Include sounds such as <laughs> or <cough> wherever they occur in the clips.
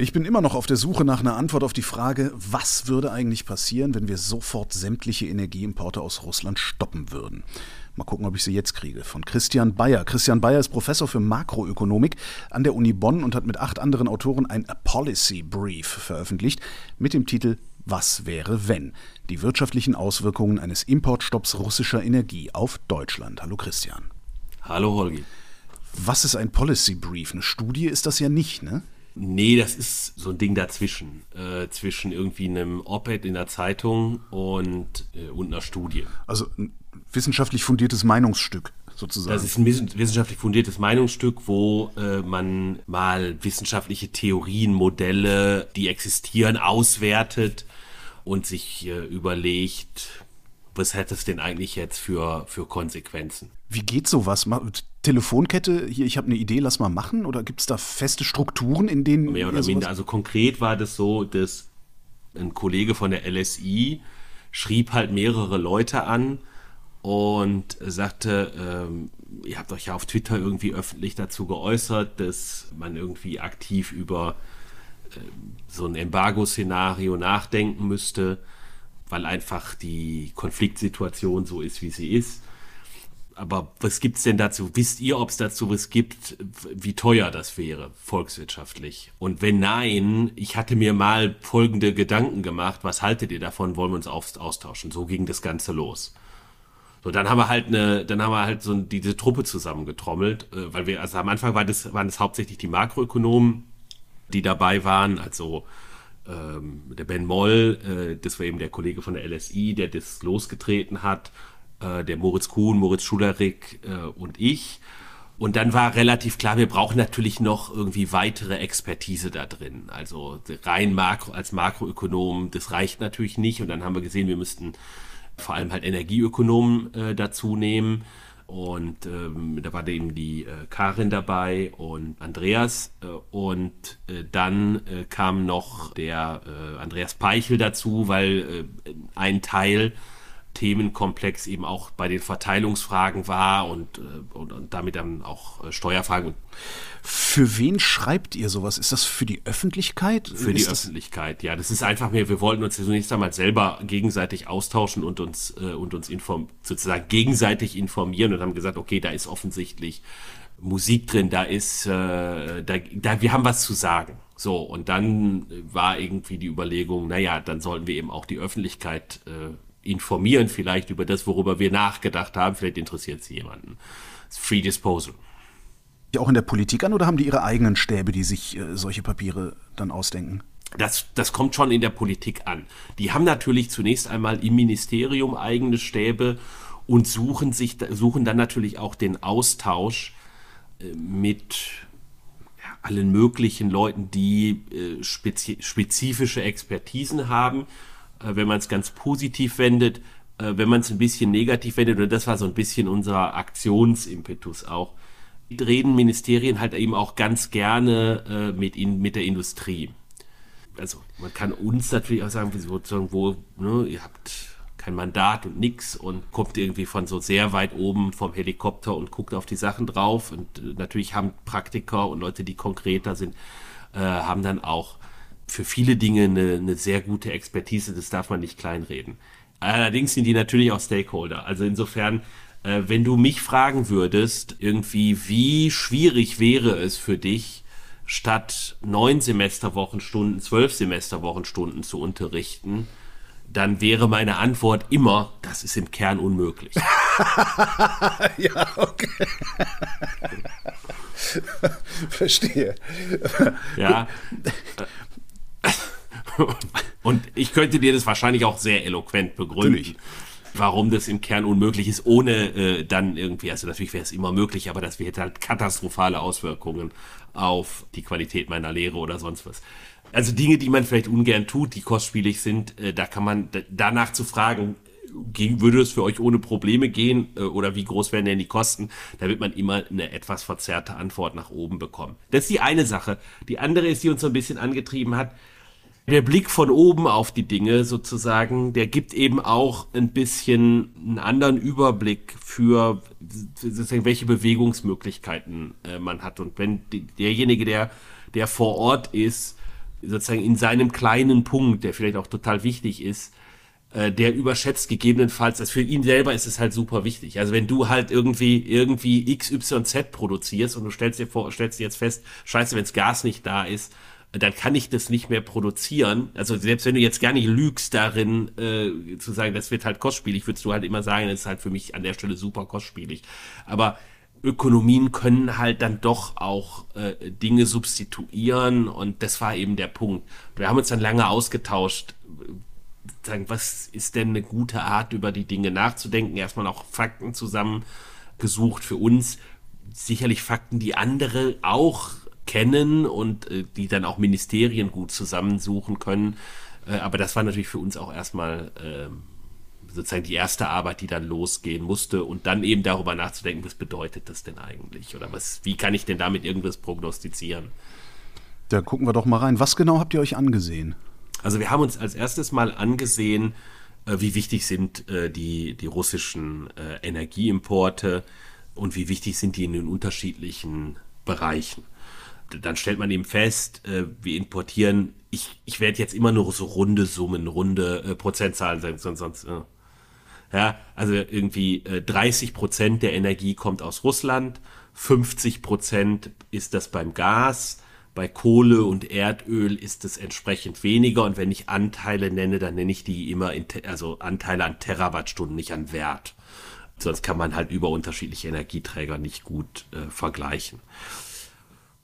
Ich bin immer noch auf der Suche nach einer Antwort auf die Frage, was würde eigentlich passieren, wenn wir sofort sämtliche Energieimporte aus Russland stoppen würden. Mal gucken, ob ich sie jetzt kriege. Von Christian Bayer. Christian Bayer ist Professor für Makroökonomik an der Uni Bonn und hat mit acht anderen Autoren ein Policy Brief veröffentlicht mit dem Titel Was wäre wenn? Die wirtschaftlichen Auswirkungen eines Importstopps russischer Energie auf Deutschland. Hallo Christian. Hallo Holgi. Was ist ein Policy Brief? Eine Studie ist das ja nicht, ne? Nee, das ist so ein Ding dazwischen. Äh, zwischen irgendwie einem Op-Ed in der Zeitung und, äh, und einer Studie. Also ein wissenschaftlich fundiertes Meinungsstück sozusagen. Das ist ein wissenschaftlich fundiertes Meinungsstück, wo äh, man mal wissenschaftliche Theorien, Modelle, die existieren, auswertet und sich äh, überlegt, was hätte es denn eigentlich jetzt für, für Konsequenzen? Wie geht sowas? Telefonkette, hier, ich habe eine Idee, lass mal machen? Oder gibt es da feste Strukturen, in denen. Mehr oder minder. Also konkret war das so, dass ein Kollege von der LSI schrieb halt mehrere Leute an und sagte, ähm, ihr habt euch ja auf Twitter irgendwie öffentlich dazu geäußert, dass man irgendwie aktiv über äh, so ein Embargo-Szenario nachdenken müsste weil einfach die Konfliktsituation so ist, wie sie ist. Aber was gibt es denn dazu? Wisst ihr, ob es dazu was gibt, wie teuer das wäre, volkswirtschaftlich? Und wenn nein, ich hatte mir mal folgende Gedanken gemacht. Was haltet ihr davon? Wollen wir uns austauschen? So ging das Ganze los. So, dann haben wir halt eine, dann haben wir halt so diese Truppe zusammengetrommelt, äh, weil wir, also am Anfang war das, waren es hauptsächlich die Makroökonomen, die dabei waren, also ähm, der Ben Moll, äh, das war eben der Kollege von der LSI, der das losgetreten hat, äh, der Moritz Kuhn, Moritz Schulerik äh, und ich. Und dann war relativ klar, wir brauchen natürlich noch irgendwie weitere Expertise da drin. Also rein Makro, als Makroökonom, das reicht natürlich nicht. Und dann haben wir gesehen, wir müssten vor allem halt Energieökonomen äh, dazu nehmen. Und ähm, da war eben die äh, Karin dabei und Andreas. Äh, und äh, dann äh, kam noch der Andreas Peichel dazu, weil ein Teil Themenkomplex eben auch bei den Verteilungsfragen war und, äh, und, und damit dann auch äh, Steuerfragen. Für wen schreibt ihr sowas? Ist das für die Öffentlichkeit? Für ist die Öffentlichkeit, ja. Das ist einfach mehr, wir wollten uns zunächst einmal selber gegenseitig austauschen und uns, äh, und uns inform sozusagen gegenseitig informieren und haben gesagt, okay, da ist offensichtlich Musik drin, da ist, äh, da, da, wir haben was zu sagen. So, und dann war irgendwie die Überlegung, naja, dann sollten wir eben auch die Öffentlichkeit äh, informieren vielleicht über das, worüber wir nachgedacht haben. Vielleicht interessiert sie jemanden. Free Disposal. Auch in der Politik an oder haben die ihre eigenen Stäbe, die sich äh, solche Papiere dann ausdenken? Das, das kommt schon in der Politik an. Die haben natürlich zunächst einmal im Ministerium eigene Stäbe und suchen sich, suchen dann natürlich auch den Austausch äh, mit allen möglichen Leuten, die äh, spezifische Expertisen haben wenn man es ganz positiv wendet, äh, wenn man es ein bisschen negativ wendet, und das war so ein bisschen unser Aktionsimpetus auch, reden Ministerien halt eben auch ganz gerne äh, mit, in, mit der Industrie. Also man kann uns natürlich auch sagen, sozusagen, wo, ne, ihr habt kein Mandat und nix und kommt irgendwie von so sehr weit oben vom Helikopter und guckt auf die Sachen drauf. Und äh, natürlich haben Praktiker und Leute, die konkreter sind, äh, haben dann auch für viele Dinge eine, eine sehr gute Expertise, das darf man nicht kleinreden. Allerdings sind die natürlich auch Stakeholder. Also insofern, äh, wenn du mich fragen würdest, irgendwie, wie schwierig wäre es für dich, statt neun Semesterwochenstunden, zwölf Semesterwochenstunden zu unterrichten, dann wäre meine Antwort immer, das ist im Kern unmöglich. <laughs> ja, okay. <laughs> Verstehe. Ja. <laughs> Und ich könnte dir das wahrscheinlich auch sehr eloquent begründen. Natürlich. Warum das im Kern unmöglich ist, ohne äh, dann irgendwie, also natürlich wäre es immer möglich, aber das hätte halt katastrophale Auswirkungen auf die Qualität meiner Lehre oder sonst was. Also Dinge, die man vielleicht ungern tut, die kostspielig sind, äh, da kann man danach zu fragen, ging, würde es für euch ohne Probleme gehen äh, oder wie groß wären denn die Kosten? Da wird man immer eine etwas verzerrte Antwort nach oben bekommen. Das ist die eine Sache. Die andere ist, die uns so ein bisschen angetrieben hat, der Blick von oben auf die Dinge sozusagen, der gibt eben auch ein bisschen einen anderen Überblick für welche Bewegungsmöglichkeiten äh, man hat. Und wenn derjenige, der, der vor Ort ist, sozusagen in seinem kleinen Punkt, der vielleicht auch total wichtig ist, äh, der überschätzt gegebenenfalls, also für ihn selber ist es halt super wichtig. Also wenn du halt irgendwie irgendwie XYZ produzierst und du stellst dir vor, stellst dir jetzt fest, scheiße, wenns Gas nicht da ist, dann kann ich das nicht mehr produzieren. Also selbst wenn du jetzt gar nicht lügst darin, äh, zu sagen, das wird halt kostspielig, würdest du halt immer sagen, das ist halt für mich an der Stelle super kostspielig. Aber Ökonomien können halt dann doch auch äh, Dinge substituieren und das war eben der Punkt. Wir haben uns dann lange ausgetauscht, sagen, was ist denn eine gute Art, über die Dinge nachzudenken? Erstmal auch Fakten zusammengesucht für uns. Sicherlich Fakten, die andere auch kennen und äh, die dann auch Ministerien gut zusammensuchen können. Äh, aber das war natürlich für uns auch erstmal äh, sozusagen die erste Arbeit, die dann losgehen musste und dann eben darüber nachzudenken, was bedeutet das denn eigentlich oder was, wie kann ich denn damit irgendwas prognostizieren? Da gucken wir doch mal rein. Was genau habt ihr euch angesehen? Also wir haben uns als erstes mal angesehen, äh, wie wichtig sind äh, die, die russischen äh, Energieimporte und wie wichtig sind die in den unterschiedlichen Bereichen. Dann stellt man eben fest, wir importieren, ich, ich werde jetzt immer nur so runde Summen, runde Prozentzahlen sagen, sonst, sonst ja, also irgendwie 30 Prozent der Energie kommt aus Russland, 50 Prozent ist das beim Gas, bei Kohle und Erdöl ist es entsprechend weniger und wenn ich Anteile nenne, dann nenne ich die immer in, also Anteile an Terawattstunden, nicht an Wert. Sonst kann man halt über unterschiedliche Energieträger nicht gut äh, vergleichen.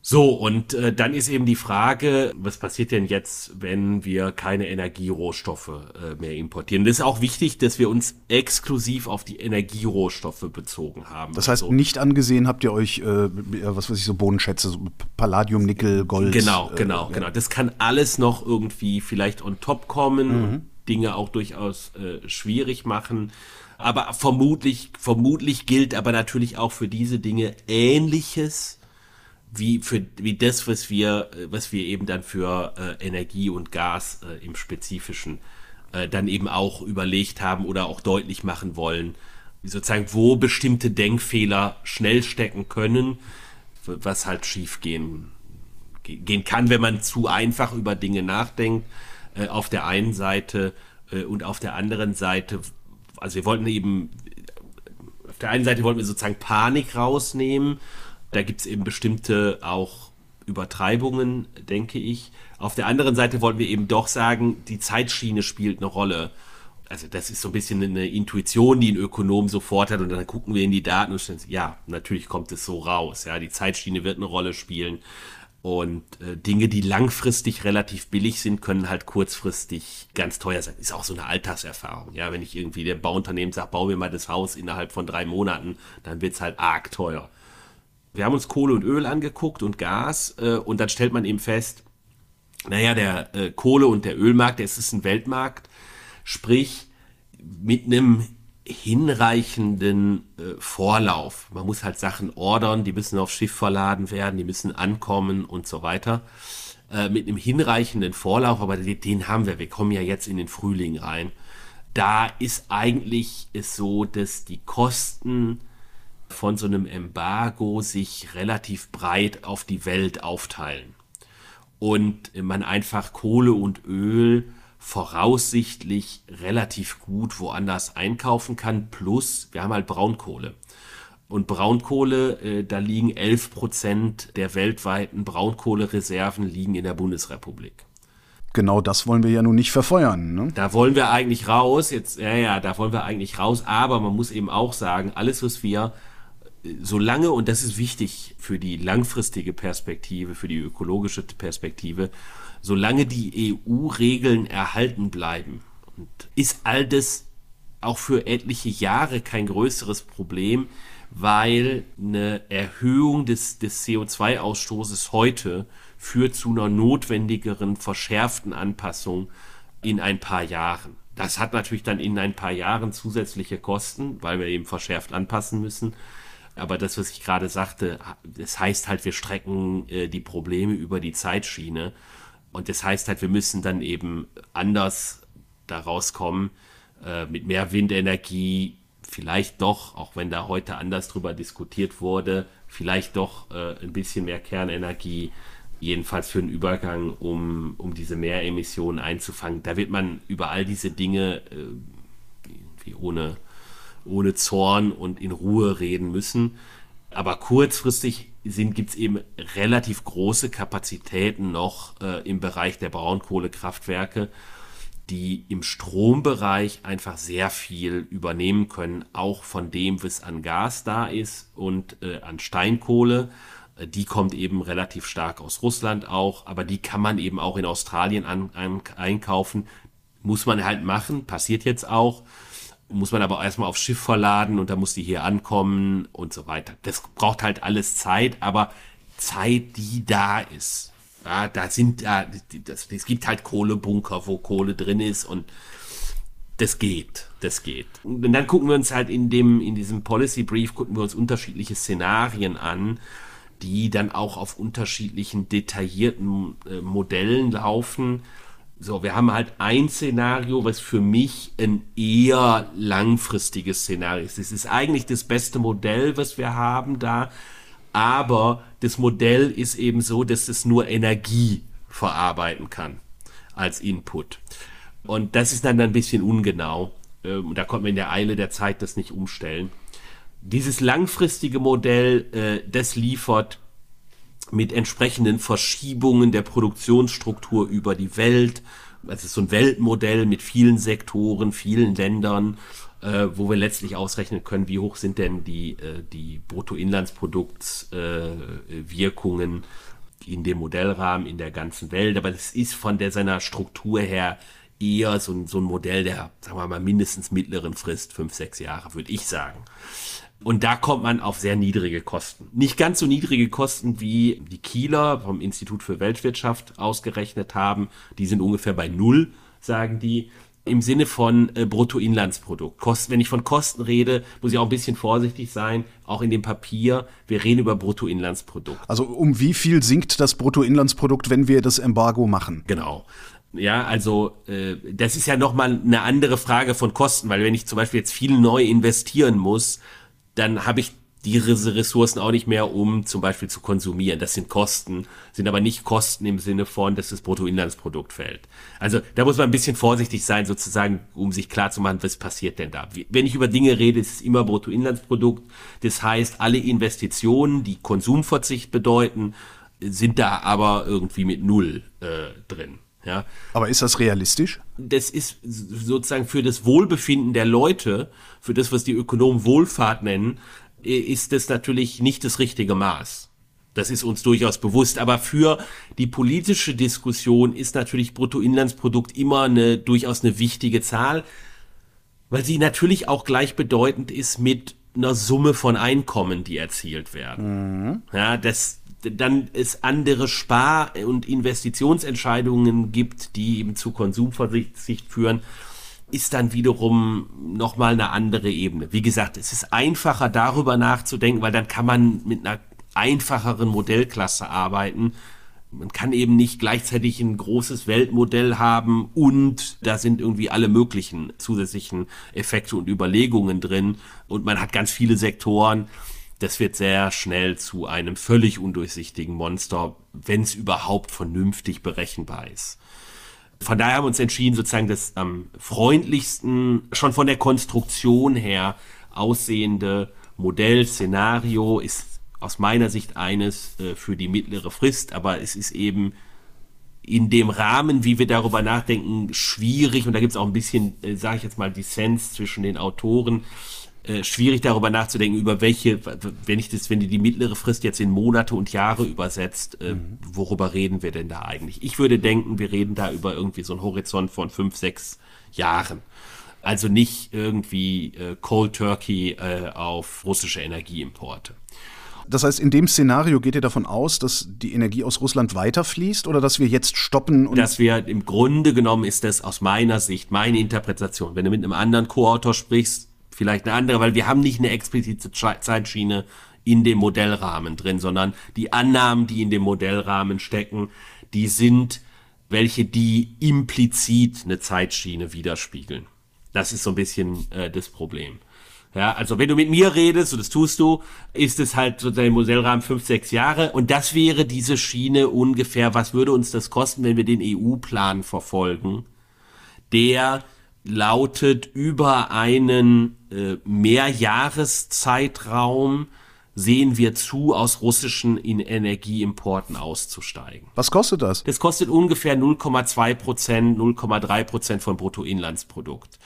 So, und äh, dann ist eben die Frage, was passiert denn jetzt, wenn wir keine Energierohstoffe äh, mehr importieren? Das ist auch wichtig, dass wir uns exklusiv auf die Energierohstoffe bezogen haben. Das heißt, also, nicht angesehen habt ihr euch, äh, was weiß ich, so Bodenschätze, so Palladium, Nickel, Gold. Genau, genau, genau. Das kann alles noch irgendwie vielleicht on top kommen mhm. und Dinge auch durchaus äh, schwierig machen. Aber vermutlich, vermutlich gilt aber natürlich auch für diese Dinge Ähnliches wie für wie das, was wir, was wir eben dann für äh, Energie und Gas äh, im Spezifischen äh, dann eben auch überlegt haben oder auch deutlich machen wollen, sozusagen, wo bestimmte Denkfehler schnell stecken können, was halt schief gehen, gehen kann, wenn man zu einfach über Dinge nachdenkt, äh, auf der einen Seite äh, und auf der anderen Seite, also wir wollten eben, auf der einen Seite wollten wir sozusagen Panik rausnehmen, da gibt es eben bestimmte auch Übertreibungen, denke ich. Auf der anderen Seite wollen wir eben doch sagen, die Zeitschiene spielt eine Rolle. Also das ist so ein bisschen eine Intuition, die ein Ökonom sofort hat und dann gucken wir in die Daten und stellen, ja, natürlich kommt es so raus. Ja, die Zeitschiene wird eine Rolle spielen. Und äh, Dinge, die langfristig relativ billig sind, können halt kurzfristig ganz teuer sein. Ist auch so eine Alltagserfahrung. Ja, wenn ich irgendwie dem Bauunternehmen sage, bau mir mal das Haus innerhalb von drei Monaten, dann wird es halt arg teuer. Wir haben uns Kohle und Öl angeguckt und Gas äh, und dann stellt man eben fest, naja, der äh, Kohle- und der Ölmarkt, der ist ein Weltmarkt, sprich mit einem hinreichenden äh, Vorlauf. Man muss halt Sachen ordern, die müssen aufs Schiff verladen werden, die müssen ankommen und so weiter. Äh, mit einem hinreichenden Vorlauf, aber den, den haben wir. Wir kommen ja jetzt in den Frühling rein. Da ist eigentlich es so, dass die Kosten von so einem Embargo sich relativ breit auf die Welt aufteilen. Und man einfach Kohle und Öl voraussichtlich relativ gut woanders einkaufen kann. Plus, wir haben halt Braunkohle. Und Braunkohle, äh, da liegen 11 Prozent der weltweiten Braunkohlereserven liegen in der Bundesrepublik. Genau das wollen wir ja nun nicht verfeuern. Ne? Da wollen wir eigentlich raus. Jetzt, ja, ja, da wollen wir eigentlich raus. Aber man muss eben auch sagen, alles, was wir solange, und das ist wichtig für die langfristige Perspektive, für die ökologische Perspektive, solange die EU-Regeln erhalten bleiben, ist all das auch für etliche Jahre kein größeres Problem, weil eine Erhöhung des, des CO2-Ausstoßes heute führt zu einer notwendigeren, verschärften Anpassung in ein paar Jahren. Das hat natürlich dann in ein paar Jahren zusätzliche Kosten, weil wir eben verschärft anpassen müssen. Aber das, was ich gerade sagte, das heißt halt, wir strecken äh, die Probleme über die Zeitschiene. Und das heißt halt, wir müssen dann eben anders daraus kommen, äh, mit mehr Windenergie, vielleicht doch, auch wenn da heute anders drüber diskutiert wurde, vielleicht doch äh, ein bisschen mehr Kernenergie, jedenfalls für den Übergang, um, um diese Mehremissionen einzufangen. Da wird man über all diese Dinge äh, ohne, ohne Zorn und in Ruhe reden müssen. Aber kurzfristig gibt es eben relativ große Kapazitäten noch äh, im Bereich der Braunkohlekraftwerke, die im Strombereich einfach sehr viel übernehmen können, auch von dem, was an Gas da ist und äh, an Steinkohle. Äh, die kommt eben relativ stark aus Russland auch, aber die kann man eben auch in Australien an, an, einkaufen. Muss man halt machen, passiert jetzt auch. Muss man aber erstmal aufs Schiff verladen und dann muss die hier ankommen und so weiter. Das braucht halt alles Zeit, aber Zeit, die da ist. Ja, da sind da, das, es gibt halt Kohlebunker, wo Kohle drin ist und das geht, das geht. Und dann gucken wir uns halt in dem, in diesem Policy Brief gucken wir uns unterschiedliche Szenarien an, die dann auch auf unterschiedlichen detaillierten äh, Modellen laufen. So, wir haben halt ein Szenario, was für mich ein eher langfristiges Szenario ist. Es ist eigentlich das beste Modell, was wir haben da, aber das Modell ist eben so, dass es nur Energie verarbeiten kann als Input. Und das ist dann ein bisschen ungenau. Ähm, da konnte man in der Eile der Zeit das nicht umstellen dieses langfristige Modell, äh, das liefert mit entsprechenden Verschiebungen der Produktionsstruktur über die Welt. Es ist so ein Weltmodell mit vielen Sektoren, vielen Ländern, äh, wo wir letztlich ausrechnen können, wie hoch sind denn die, äh, die Bruttoinlandsproduktswirkungen äh, in dem Modellrahmen in der ganzen Welt. Aber es ist von der, seiner Struktur her eher so so ein Modell der, sagen wir mal, mindestens mittleren Frist, fünf, sechs Jahre, würde ich sagen. Und da kommt man auf sehr niedrige Kosten. Nicht ganz so niedrige Kosten, wie die Kieler vom Institut für Weltwirtschaft ausgerechnet haben. Die sind ungefähr bei null, sagen die. Im Sinne von äh, Bruttoinlandsprodukt. Kosten, wenn ich von Kosten rede, muss ich auch ein bisschen vorsichtig sein, auch in dem Papier. Wir reden über Bruttoinlandsprodukt. Also um wie viel sinkt das Bruttoinlandsprodukt, wenn wir das Embargo machen? Genau. Ja, also äh, das ist ja nochmal eine andere Frage von Kosten, weil wenn ich zum Beispiel jetzt viel neu investieren muss, dann habe ich diese Ressourcen auch nicht mehr, um zum Beispiel zu konsumieren. Das sind Kosten, sind aber nicht Kosten im Sinne von, dass das Bruttoinlandsprodukt fällt. Also da muss man ein bisschen vorsichtig sein, sozusagen, um sich klar zu machen, was passiert denn da. Wenn ich über Dinge rede, ist es immer Bruttoinlandsprodukt. Das heißt, alle Investitionen, die Konsumverzicht bedeuten, sind da aber irgendwie mit Null äh, drin. Ja. Aber ist das realistisch? Das ist sozusagen für das Wohlbefinden der Leute, für das, was die Ökonomen Wohlfahrt nennen, ist das natürlich nicht das richtige Maß. Das ist uns durchaus bewusst. Aber für die politische Diskussion ist natürlich Bruttoinlandsprodukt immer eine, durchaus eine wichtige Zahl, weil sie natürlich auch gleichbedeutend ist mit einer Summe von Einkommen, die erzielt werden. Mhm. Ja, das, dann es andere Spar- und Investitionsentscheidungen gibt, die eben zu Konsumversicht führen, ist dann wiederum nochmal eine andere Ebene. Wie gesagt, es ist einfacher darüber nachzudenken, weil dann kann man mit einer einfacheren Modellklasse arbeiten. Man kann eben nicht gleichzeitig ein großes Weltmodell haben und da sind irgendwie alle möglichen zusätzlichen Effekte und Überlegungen drin und man hat ganz viele Sektoren das wird sehr schnell zu einem völlig undurchsichtigen Monster, wenn es überhaupt vernünftig berechenbar ist. Von daher haben wir uns entschieden, sozusagen das am freundlichsten, schon von der Konstruktion her aussehende Modell-Szenario ist aus meiner Sicht eines äh, für die mittlere Frist, aber es ist eben in dem Rahmen, wie wir darüber nachdenken, schwierig und da gibt es auch ein bisschen, äh, sage ich jetzt mal, Dissens zwischen den Autoren, äh, schwierig darüber nachzudenken, über welche, wenn ich das, wenn die die mittlere Frist jetzt in Monate und Jahre übersetzt, äh, mhm. worüber reden wir denn da eigentlich? Ich würde denken, wir reden da über irgendwie so einen Horizont von fünf, sechs Jahren. Also nicht irgendwie äh, Cold Turkey äh, auf russische Energieimporte. Das heißt, in dem Szenario geht ihr davon aus, dass die Energie aus Russland weiterfließt oder dass wir jetzt stoppen? Und dass wir im Grunde genommen ist das aus meiner Sicht meine Interpretation. Wenn du mit einem anderen Co-Autor sprichst, vielleicht eine andere, weil wir haben nicht eine explizite Zeitschiene in dem Modellrahmen drin, sondern die Annahmen, die in dem Modellrahmen stecken, die sind welche, die implizit eine Zeitschiene widerspiegeln. Das ist so ein bisschen äh, das Problem. Ja, also wenn du mit mir redest, und das tust du, ist es halt sozusagen im Modellrahmen fünf, sechs Jahre. Und das wäre diese Schiene ungefähr, was würde uns das kosten, wenn wir den EU-Plan verfolgen? Der lautet über einen äh, Mehrjahreszeitraum sehen wir zu, aus russischen Energieimporten auszusteigen. Was kostet das? Das kostet ungefähr 0,2 Prozent, 0,3 Prozent von Bruttoinlandsprodukt.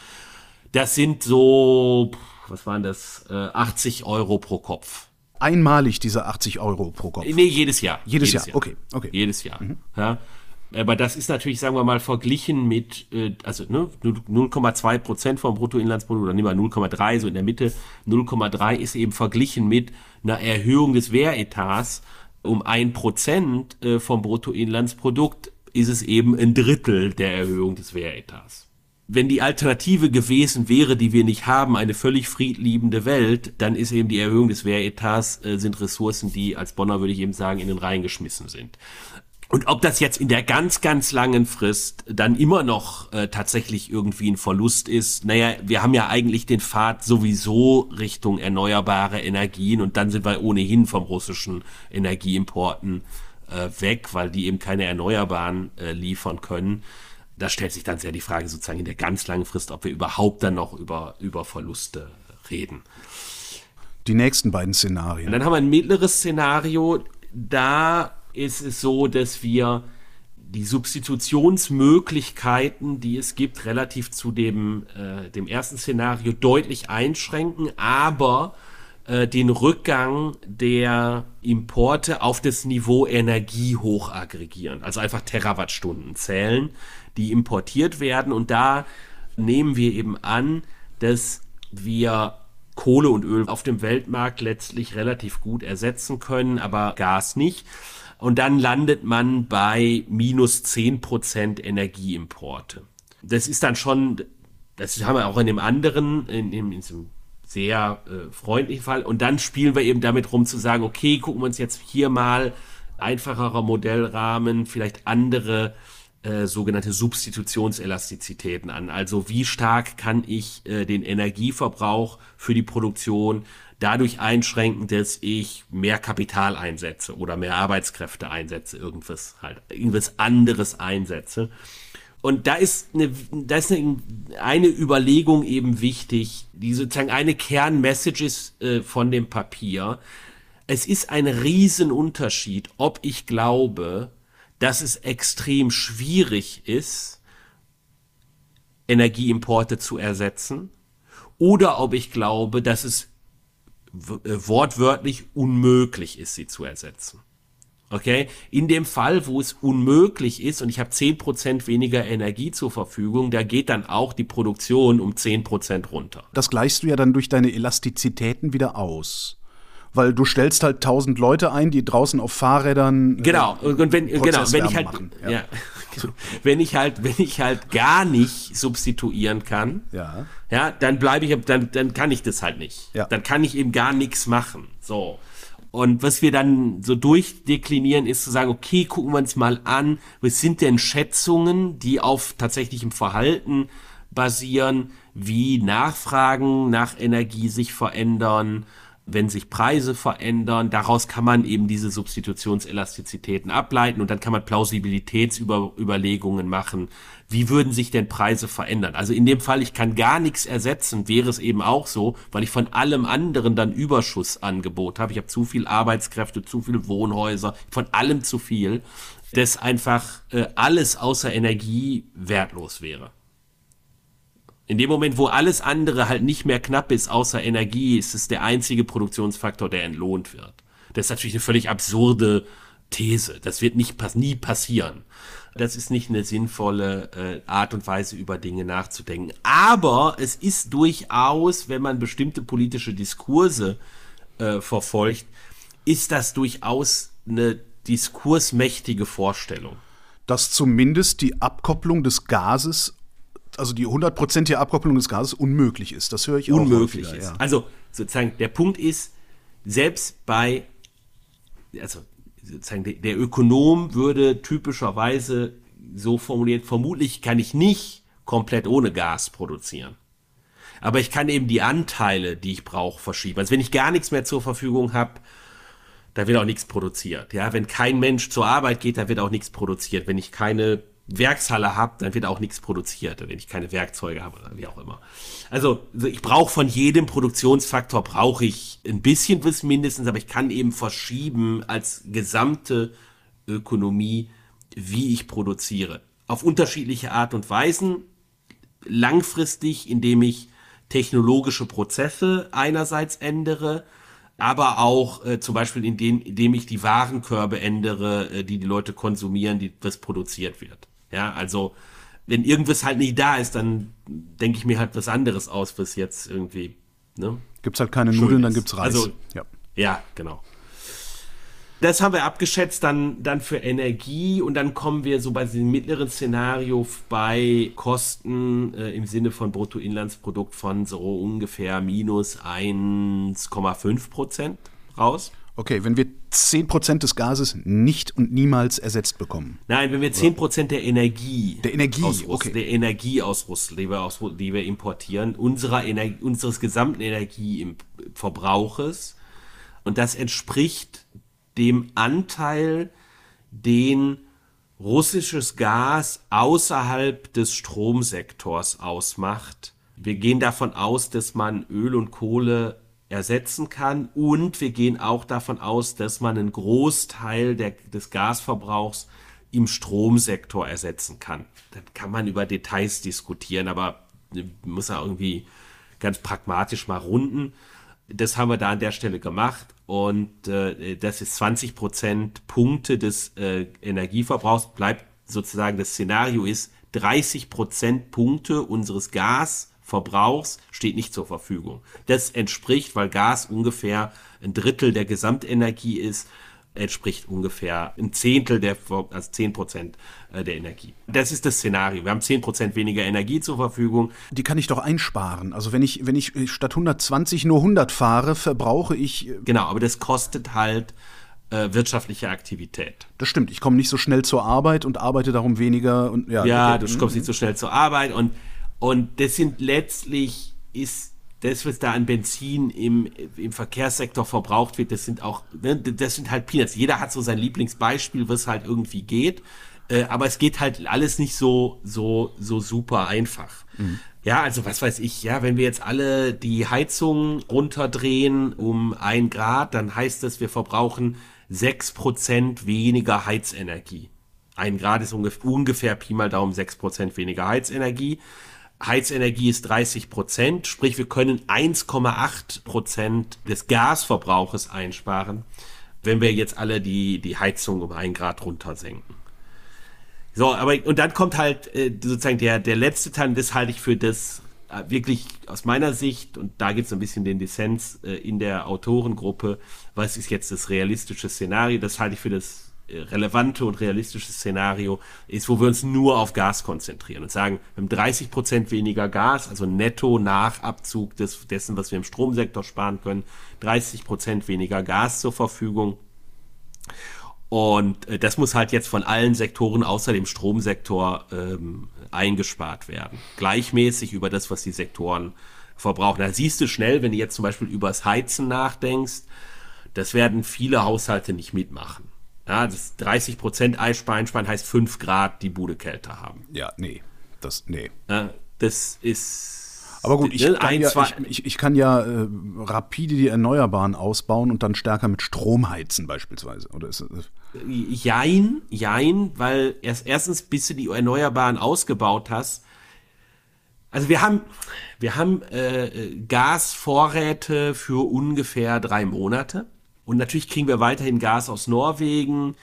Das sind so, was waren das, 80 äh, Euro pro Kopf. Einmalig diese 80 Euro pro Kopf? Nee, jedes Jahr. Jedes, jedes Jahr. Jahr, okay. okay. Jedes Jahr. Mhm. Ja. Aber das ist natürlich, sagen wir mal, verglichen mit, äh, also ne, 0,2 Prozent vom Bruttoinlandsprodukt, oder nehmen wir 0,3, so in der Mitte, 0,3 ist eben verglichen mit einer Erhöhung des Wehretats um ein Prozent äh, vom Bruttoinlandsprodukt, ist es eben ein Drittel der Erhöhung des Wehretats wenn die Alternative gewesen wäre, die wir nicht haben, eine völlig friedliebende Welt, dann ist eben die Erhöhung des Wehretats, äh, sind Ressourcen, die als Bonner würde ich eben sagen, in den Rhein geschmissen sind. Und ob das jetzt in der ganz, ganz langen Frist dann immer noch äh, tatsächlich irgendwie ein Verlust ist, naja, wir haben ja eigentlich den Pfad sowieso Richtung erneuerbare Energien und dann sind wir ohnehin vom russischen Energieimporten äh, weg, weil die eben keine Erneuerbaren äh, liefern können. Da stellt sich dann sehr die Frage sozusagen in der ganz langen Frist, ob wir überhaupt dann noch über, über Verluste reden. Die nächsten beiden Szenarien. Und dann haben wir ein mittleres Szenario, da ist es so, dass wir die Substitutionsmöglichkeiten, die es gibt, relativ zu dem, äh, dem ersten Szenario deutlich einschränken, aber äh, den Rückgang der Importe auf das Niveau Energie hoch aggregieren, also einfach Terawattstunden zählen, die importiert werden. Und da nehmen wir eben an, dass wir Kohle und Öl auf dem Weltmarkt letztlich relativ gut ersetzen können, aber Gas nicht und dann landet man bei minus zehn Prozent Energieimporte. Das ist dann schon, das haben wir auch in dem anderen, in, in, in diesem sehr äh, freundlichen Fall. Und dann spielen wir eben damit rum zu sagen, okay, gucken wir uns jetzt hier mal einfacherer Modellrahmen, vielleicht andere äh, sogenannte Substitutionselastizitäten an. Also wie stark kann ich äh, den Energieverbrauch für die Produktion dadurch einschränken, dass ich mehr Kapital einsetze oder mehr Arbeitskräfte einsetze, irgendwas halt, irgendwas anderes einsetze. Und da ist eine, da ist eine, eine Überlegung eben wichtig, die sozusagen eine Kernmessage ist äh, von dem Papier. Es ist ein Riesenunterschied, ob ich glaube, dass es extrem schwierig ist, Energieimporte zu ersetzen, oder ob ich glaube, dass es wortwörtlich unmöglich ist, sie zu ersetzen. Okay? In dem Fall, wo es unmöglich ist und ich habe zehn Prozent weniger Energie zur Verfügung, da geht dann auch die Produktion um zehn Prozent runter. Das gleichst du ja dann durch deine Elastizitäten wieder aus weil du stellst halt tausend Leute ein, die draußen auf Fahrrädern äh, genau und wenn genau wenn ich halt machen. ja. ja <laughs> wenn ich halt wenn ich halt gar nicht substituieren kann ja ja dann bleibe ich dann dann kann ich das halt nicht ja. dann kann ich eben gar nichts machen so und was wir dann so durchdeklinieren, ist zu sagen, okay, gucken wir uns mal an, was sind denn Schätzungen, die auf tatsächlichem Verhalten basieren, wie Nachfragen nach Energie sich verändern, wenn sich Preise verändern, daraus kann man eben diese Substitutionselastizitäten ableiten und dann kann man Plausibilitätsüberlegungen machen. Wie würden sich denn Preise verändern? Also in dem Fall, ich kann gar nichts ersetzen, wäre es eben auch so, weil ich von allem anderen dann Überschussangebot habe. Ich habe zu viel Arbeitskräfte, zu viele Wohnhäuser, von allem zu viel, dass einfach äh, alles außer Energie wertlos wäre. In dem Moment, wo alles andere halt nicht mehr knapp ist, außer Energie, ist es der einzige Produktionsfaktor, der entlohnt wird. Das ist natürlich eine völlig absurde These. Das wird nicht, nie passieren. Das ist nicht eine sinnvolle äh, Art und Weise, über Dinge nachzudenken. Aber es ist durchaus, wenn man bestimmte politische Diskurse äh, verfolgt, ist das durchaus eine diskursmächtige Vorstellung. Dass zumindest die Abkopplung des Gases also die hundertprozentige Abkopplung des Gases unmöglich ist. Das höre ich unmöglich auch. Unmöglich ist. Ja. Also sozusagen der Punkt ist, selbst bei, also sozusagen der, Ökonom würde typischerweise so formuliert, vermutlich kann ich nicht komplett ohne Gas produzieren. Aber ich kann eben die Anteile, die ich brauche, verschieben. Also wenn ich gar nichts mehr zur Verfügung habe, da wird auch nichts produziert. Ja, wenn kein Mensch zur Arbeit geht, da wird auch nichts produziert. Wenn ich keine Werkshalle habe, dann wird auch nichts produziert, wenn ich keine Werkzeuge habe oder wie auch immer. Also, ich brauche von jedem Produktionsfaktor brauche ich ein bisschen bis mindestens, aber ich kann eben verschieben als gesamte Ökonomie, wie ich produziere. Auf unterschiedliche Art und Weisen. Langfristig, indem ich technologische Prozesse einerseits ändere, aber auch äh, zum Beispiel indem, indem ich die Warenkörbe ändere, äh, die die Leute konsumieren, die was produziert wird. Ja, also wenn irgendwas halt nicht da ist, dann denke ich mir halt was anderes aus, was jetzt irgendwie. Ne? Gibt's halt keine Nudeln, dann gibt's Reis. Also, ja. ja, genau. Das haben wir abgeschätzt dann, dann für Energie und dann kommen wir so bei diesem mittleren Szenario bei Kosten äh, im Sinne von Bruttoinlandsprodukt von so ungefähr minus 1,5 Prozent raus. Okay, wenn wir 10% des Gases nicht und niemals ersetzt bekommen. Nein, wenn wir 10% der Energie, der Energie, aus Russ okay. der Energie aus Russland, die wir, aus, die wir importieren, unserer Energie, unseres gesamten Energieverbrauches, und das entspricht dem Anteil, den russisches Gas außerhalb des Stromsektors ausmacht. Wir gehen davon aus, dass man Öl und Kohle ersetzen kann und wir gehen auch davon aus, dass man einen Großteil der, des Gasverbrauchs im Stromsektor ersetzen kann. Dann kann man über Details diskutieren, aber muss ja irgendwie ganz pragmatisch mal runden. Das haben wir da an der Stelle gemacht und äh, das ist 20 Prozent Punkte des äh, Energieverbrauchs. Bleibt sozusagen das Szenario ist 30 Prozent Punkte unseres Gasverbrauchs steht nicht zur Verfügung. Das entspricht, weil Gas ungefähr ein Drittel der Gesamtenergie ist, entspricht ungefähr ein Zehntel der, also zehn Prozent äh, der Energie. Das ist das Szenario. Wir haben zehn Prozent weniger Energie zur Verfügung. Die kann ich doch einsparen. Also wenn ich, wenn ich statt 120 nur 100 fahre, verbrauche ich. Äh, genau, aber das kostet halt äh, wirtschaftliche Aktivität. Das stimmt. Ich komme nicht so schnell zur Arbeit und arbeite darum weniger und ja. Ja, okay. du kommst nicht so schnell zur Arbeit und und das sind letztlich ist das, was da an Benzin im, im Verkehrssektor verbraucht wird, das sind auch, ne, das sind halt Peanuts. Jeder hat so sein Lieblingsbeispiel, was halt irgendwie geht. Äh, aber es geht halt alles nicht so, so, so super einfach. Mhm. Ja, also was weiß ich, ja, wenn wir jetzt alle die Heizung runterdrehen um ein Grad, dann heißt das, wir verbrauchen sechs Prozent weniger Heizenergie. Ein Grad ist ungefähr, ungefähr Pi mal Daumen sechs Prozent weniger Heizenergie. Heizenergie ist 30 Prozent, sprich wir können 1,8 Prozent des Gasverbrauches einsparen, wenn wir jetzt alle die, die Heizung um ein Grad runter senken. So, aber und dann kommt halt äh, sozusagen der, der letzte Teil, das halte ich für das äh, wirklich aus meiner Sicht, und da gibt es ein bisschen den Dissens äh, in der Autorengruppe, was ist jetzt das realistische Szenario, das halte ich für das relevante und realistische Szenario ist, wo wir uns nur auf Gas konzentrieren und sagen, wir haben 30 Prozent weniger Gas, also netto nach Abzug des, dessen, was wir im Stromsektor sparen können, 30 Prozent weniger Gas zur Verfügung. Und äh, das muss halt jetzt von allen Sektoren außer dem Stromsektor ähm, eingespart werden. Gleichmäßig über das, was die Sektoren verbrauchen. Da siehst du schnell, wenn du jetzt zum Beispiel übers Heizen nachdenkst, das werden viele Haushalte nicht mitmachen. Ja, das 30 Prozent einsparen heißt 5 Grad die Bude kälter haben. Ja, nee. Das, nee. Ja, das ist. Aber gut, ich, kann, ein, ja, ich, ich, ich kann ja äh, rapide die Erneuerbaren ausbauen und dann stärker mit Strom heizen beispielsweise. Oder ist es, jein, jein, weil erst, erstens, bis du die Erneuerbaren ausgebaut hast, also wir haben, wir haben äh, Gasvorräte für ungefähr drei Monate. Und natürlich kriegen wir weiterhin Gas aus Norwegen.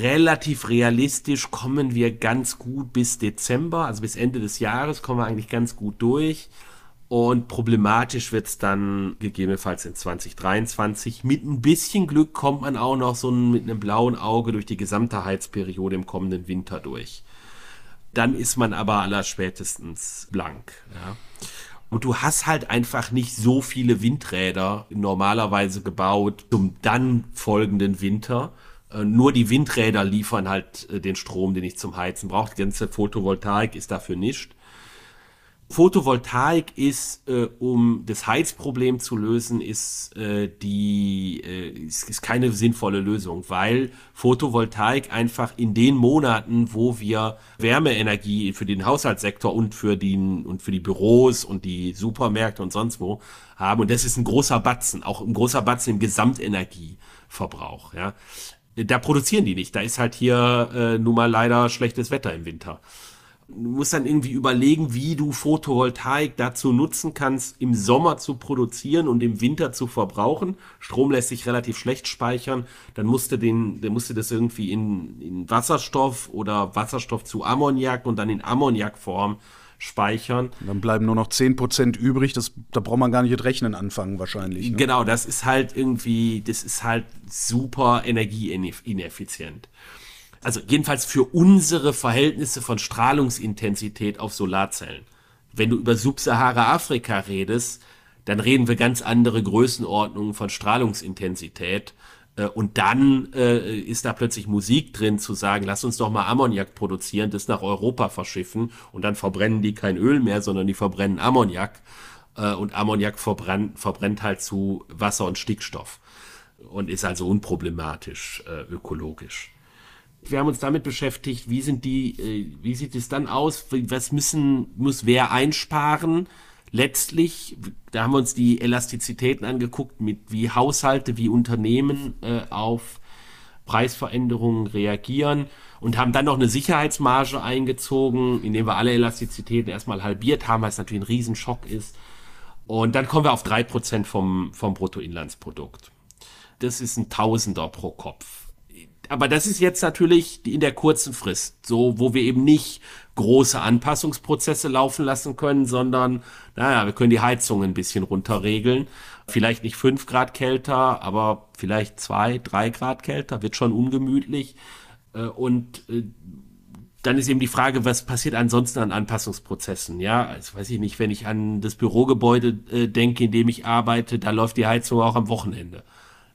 Relativ realistisch kommen wir ganz gut bis Dezember, also bis Ende des Jahres kommen wir eigentlich ganz gut durch. Und problematisch wird es dann gegebenenfalls in 2023. Mit ein bisschen Glück kommt man auch noch so mit einem blauen Auge durch die gesamte Heizperiode im kommenden Winter durch. Dann ist man aber allerspätestens blank. Ja. Und du hast halt einfach nicht so viele Windräder normalerweise gebaut zum dann folgenden Winter. Äh, nur die Windräder liefern halt äh, den Strom, den ich zum Heizen brauche. Die ganze Photovoltaik ist dafür nicht. Photovoltaik ist, äh, um das Heizproblem zu lösen, ist äh, die äh, ist, ist keine sinnvolle Lösung, weil Photovoltaik einfach in den Monaten, wo wir Wärmeenergie für den Haushaltssektor und für den und für die Büros und die Supermärkte und sonst wo haben und das ist ein großer Batzen, auch ein großer Batzen im Gesamtenergieverbrauch, ja. Da produzieren die nicht. Da ist halt hier äh, nun mal leider schlechtes Wetter im Winter. Du musst dann irgendwie überlegen, wie du Photovoltaik dazu nutzen kannst, im Sommer zu produzieren und im Winter zu verbrauchen. Strom lässt sich relativ schlecht speichern. Dann musst du den, dann musst du das irgendwie in, in Wasserstoff oder Wasserstoff zu Ammoniak und dann in Ammoniakform speichern. Dann bleiben nur noch 10% übrig, das, da braucht man gar nicht mit Rechnen anfangen wahrscheinlich. Ne? Genau, das ist halt irgendwie, das ist halt super energieineffizient also jedenfalls für unsere Verhältnisse von Strahlungsintensität auf Solarzellen. Wenn du über Subsahara-Afrika redest, dann reden wir ganz andere Größenordnungen von Strahlungsintensität. Äh, und dann äh, ist da plötzlich Musik drin, zu sagen, lass uns doch mal Ammoniak produzieren, das nach Europa verschiffen und dann verbrennen die kein Öl mehr, sondern die verbrennen Ammoniak. Äh, und Ammoniak verbrennt, verbrennt halt zu Wasser und Stickstoff und ist also unproblematisch äh, ökologisch wir haben uns damit beschäftigt, wie sind die, äh, wie sieht es dann aus, was müssen, muss wer einsparen? Letztlich, da haben wir uns die Elastizitäten angeguckt, mit wie Haushalte, wie Unternehmen äh, auf Preisveränderungen reagieren und haben dann noch eine Sicherheitsmarge eingezogen, indem wir alle Elastizitäten erstmal halbiert haben, was natürlich ein Riesenschock ist. Und dann kommen wir auf drei Prozent vom, vom Bruttoinlandsprodukt. Das ist ein Tausender pro Kopf aber das ist jetzt natürlich in der kurzen Frist, so wo wir eben nicht große Anpassungsprozesse laufen lassen können, sondern naja, wir können die Heizung ein bisschen runterregeln. Vielleicht nicht fünf Grad kälter, aber vielleicht zwei, drei Grad kälter, wird schon ungemütlich. Äh, und äh, dann ist eben die Frage, was passiert ansonsten an Anpassungsprozessen? Ja, also weiß ich nicht, wenn ich an das Bürogebäude äh, denke, in dem ich arbeite, da läuft die Heizung auch am Wochenende.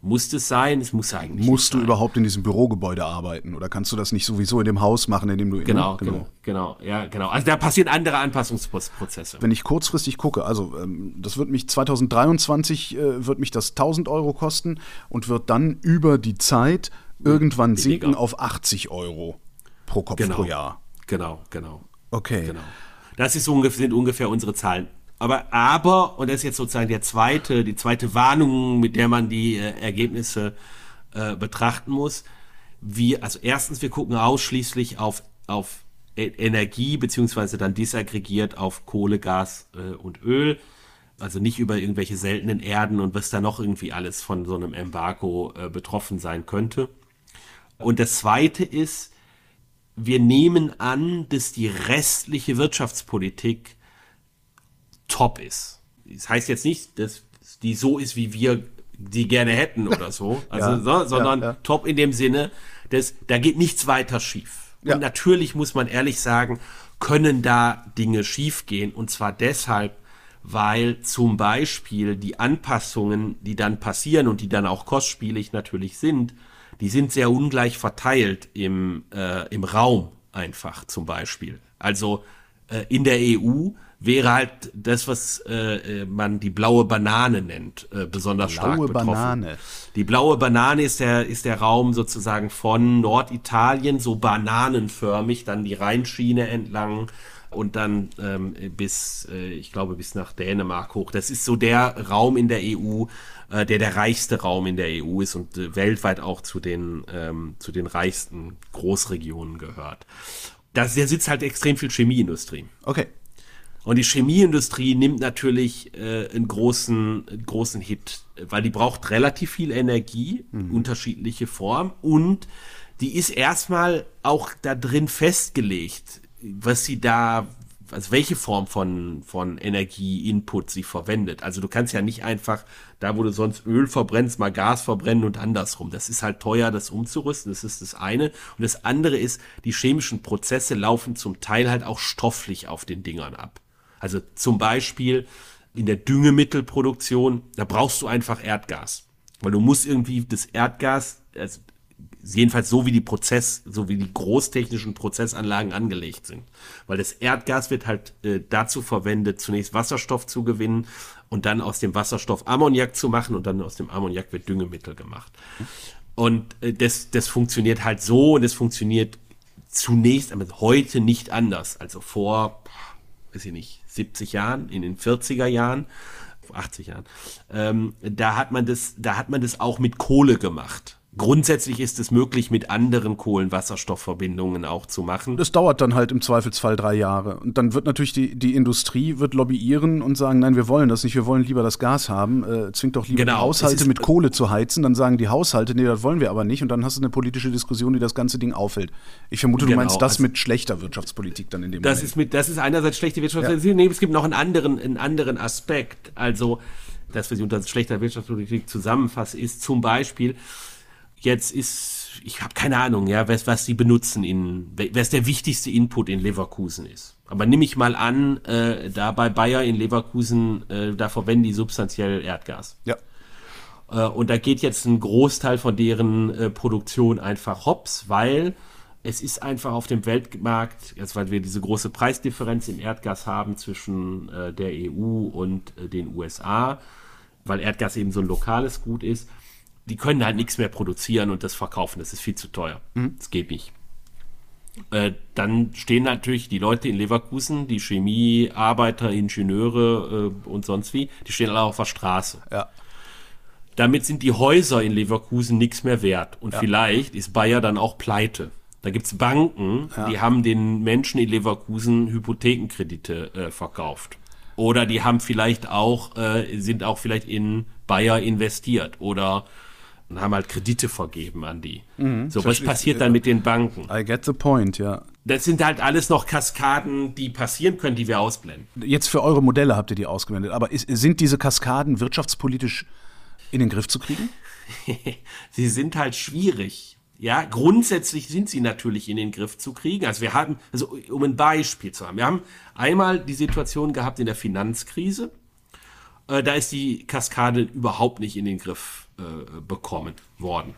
Muss es sein? Es muss eigentlich. Musst du sein. überhaupt in diesem Bürogebäude arbeiten oder kannst du das nicht sowieso in dem Haus machen, in dem du genau, genau, genau, ja, genau. Also da passieren andere Anpassungsprozesse. Wenn ich kurzfristig gucke, also ähm, das wird mich 2023 äh, wird mich das 1000 Euro kosten und wird dann über die Zeit irgendwann Weniger. sinken auf 80 Euro pro Kopf genau. pro Jahr. Genau, genau. Okay. Genau. Das ist ungefähr, sind ungefähr unsere Zahlen. Aber, aber, und das ist jetzt sozusagen der zweite, die zweite Warnung, mit der man die äh, Ergebnisse äh, betrachten muss. Wir, also erstens, wir gucken ausschließlich auf, auf e Energie, beziehungsweise dann disaggregiert auf Kohle, Gas äh, und Öl. Also nicht über irgendwelche seltenen Erden und was da noch irgendwie alles von so einem Embargo äh, betroffen sein könnte. Und das zweite ist, wir nehmen an, dass die restliche Wirtschaftspolitik top ist. Das heißt jetzt nicht, dass die so ist, wie wir die gerne hätten oder so, <laughs> also, ja, so sondern ja, ja. top in dem Sinne, dass da geht nichts weiter schief. Und natürlich muss man ehrlich sagen, können da Dinge schiefgehen und zwar deshalb, weil zum Beispiel die Anpassungen, die dann passieren und die dann auch kostspielig natürlich sind, die sind sehr ungleich verteilt im, äh, im Raum einfach zum Beispiel. Also äh, in der EU wäre halt das, was äh, man die blaue Banane nennt, äh, besonders blaue stark betroffen. Banane. Die blaue Banane ist der, ist der Raum sozusagen von Norditalien, so bananenförmig, dann die Rheinschiene entlang und dann ähm, bis, äh, ich glaube, bis nach Dänemark hoch. Das ist so der Raum in der EU, äh, der der reichste Raum in der EU ist und äh, weltweit auch zu den, ähm, zu den reichsten Großregionen gehört. Da sitzt halt extrem viel Chemieindustrie. Okay. Und die Chemieindustrie nimmt natürlich äh, einen, großen, einen großen Hit, weil die braucht relativ viel Energie, mhm. unterschiedliche Formen und die ist erstmal auch da drin festgelegt, was sie da, also welche Form von, von Energie-Input sie verwendet. Also du kannst ja nicht einfach da, wo du sonst Öl verbrennst, mal Gas verbrennen und andersrum. Das ist halt teuer, das umzurüsten. Das ist das eine. Und das andere ist, die chemischen Prozesse laufen zum Teil halt auch stofflich auf den Dingern ab. Also zum Beispiel in der Düngemittelproduktion, da brauchst du einfach Erdgas. Weil du musst irgendwie das Erdgas, also jedenfalls so wie die Prozess, so wie die großtechnischen Prozessanlagen angelegt sind. Weil das Erdgas wird halt äh, dazu verwendet, zunächst Wasserstoff zu gewinnen und dann aus dem Wasserstoff Ammoniak zu machen und dann aus dem Ammoniak wird Düngemittel gemacht. Und äh, das, das funktioniert halt so und es funktioniert zunächst, aber heute nicht anders. Also vor, weiß ich nicht, 70 Jahren, in den 40er Jahren, 80 Jahren, ähm, da hat man das, da hat man das auch mit Kohle gemacht. Grundsätzlich ist es möglich, mit anderen Kohlenwasserstoffverbindungen auch zu machen. Das dauert dann halt im Zweifelsfall drei Jahre. Und dann wird natürlich die, die Industrie wird lobbyieren und sagen, nein, wir wollen das nicht, wir wollen lieber das Gas haben. Äh, zwingt doch lieber Genau, die Haushalte ist- mit Kohle zu heizen. Dann sagen die Haushalte, nee, das wollen wir aber nicht. Und dann hast du eine politische Diskussion, die das ganze Ding aufhält. Ich vermute, du Genau, meinst das also- mit schlechter Wirtschaftspolitik dann in dem Das Moment. ist mit, das ist einerseits schlechte Wirtschaftspolitik. Nee, es gibt noch einen anderen, einen anderen Aspekt. Also, das, was ich unter schlechter Wirtschaftspolitik zusammenfasse, ist zum Beispiel, jetzt ist, ich habe keine Ahnung, ja, was, was sie benutzen in, was der wichtigste Input in Leverkusen ist. Aber nimm ich mal an, äh, da bei Bayer in Leverkusen, äh, da verwenden die substanziell Erdgas. ja. Äh, und da geht jetzt ein Großteil von deren äh, Produktion einfach hops, weil es ist einfach auf dem Weltmarkt, jetzt weil wir diese große Preisdifferenz im Erdgas haben zwischen äh, der EU und den USA, weil Erdgas eben so ein lokales Gut ist, die können halt nichts mehr produzieren und das verkaufen. Das ist viel zu teuer. Das geht nicht. Äh, dann stehen natürlich die Leute in Leverkusen, die Chemiearbeiter, Ingenieure äh, und sonst wie, die stehen alle auf der Straße. Ja. Damit sind die Häuser in Leverkusen nichts mehr wert. Und vielleicht ist Bayer dann auch pleite. Da gibt's Banken, die haben den Menschen in Leverkusen Hypothekenkredite äh, verkauft. Oder die haben vielleicht auch, äh, sind auch vielleicht in Bayer investiert oder haben halt Kredite vergeben an die. so, was passiert dann mit den Banken? I get the point, ja. Das sind halt alles noch Kaskaden, die passieren können, die wir ausblenden. Jetzt für eure Modelle habt ihr die ausgewendet. Aber ist, sind diese Kaskaden wirtschaftspolitisch in den Griff zu kriegen? <laughs> sie sind halt schwierig. Ja, grundsätzlich sind sie natürlich in den Griff zu kriegen. Also wir haben, also um ein Beispiel zu haben, wir haben einmal die Situation gehabt in der Finanzkrise. Äh, da ist die Kaskade überhaupt nicht in den Griff äh, bekommen worden.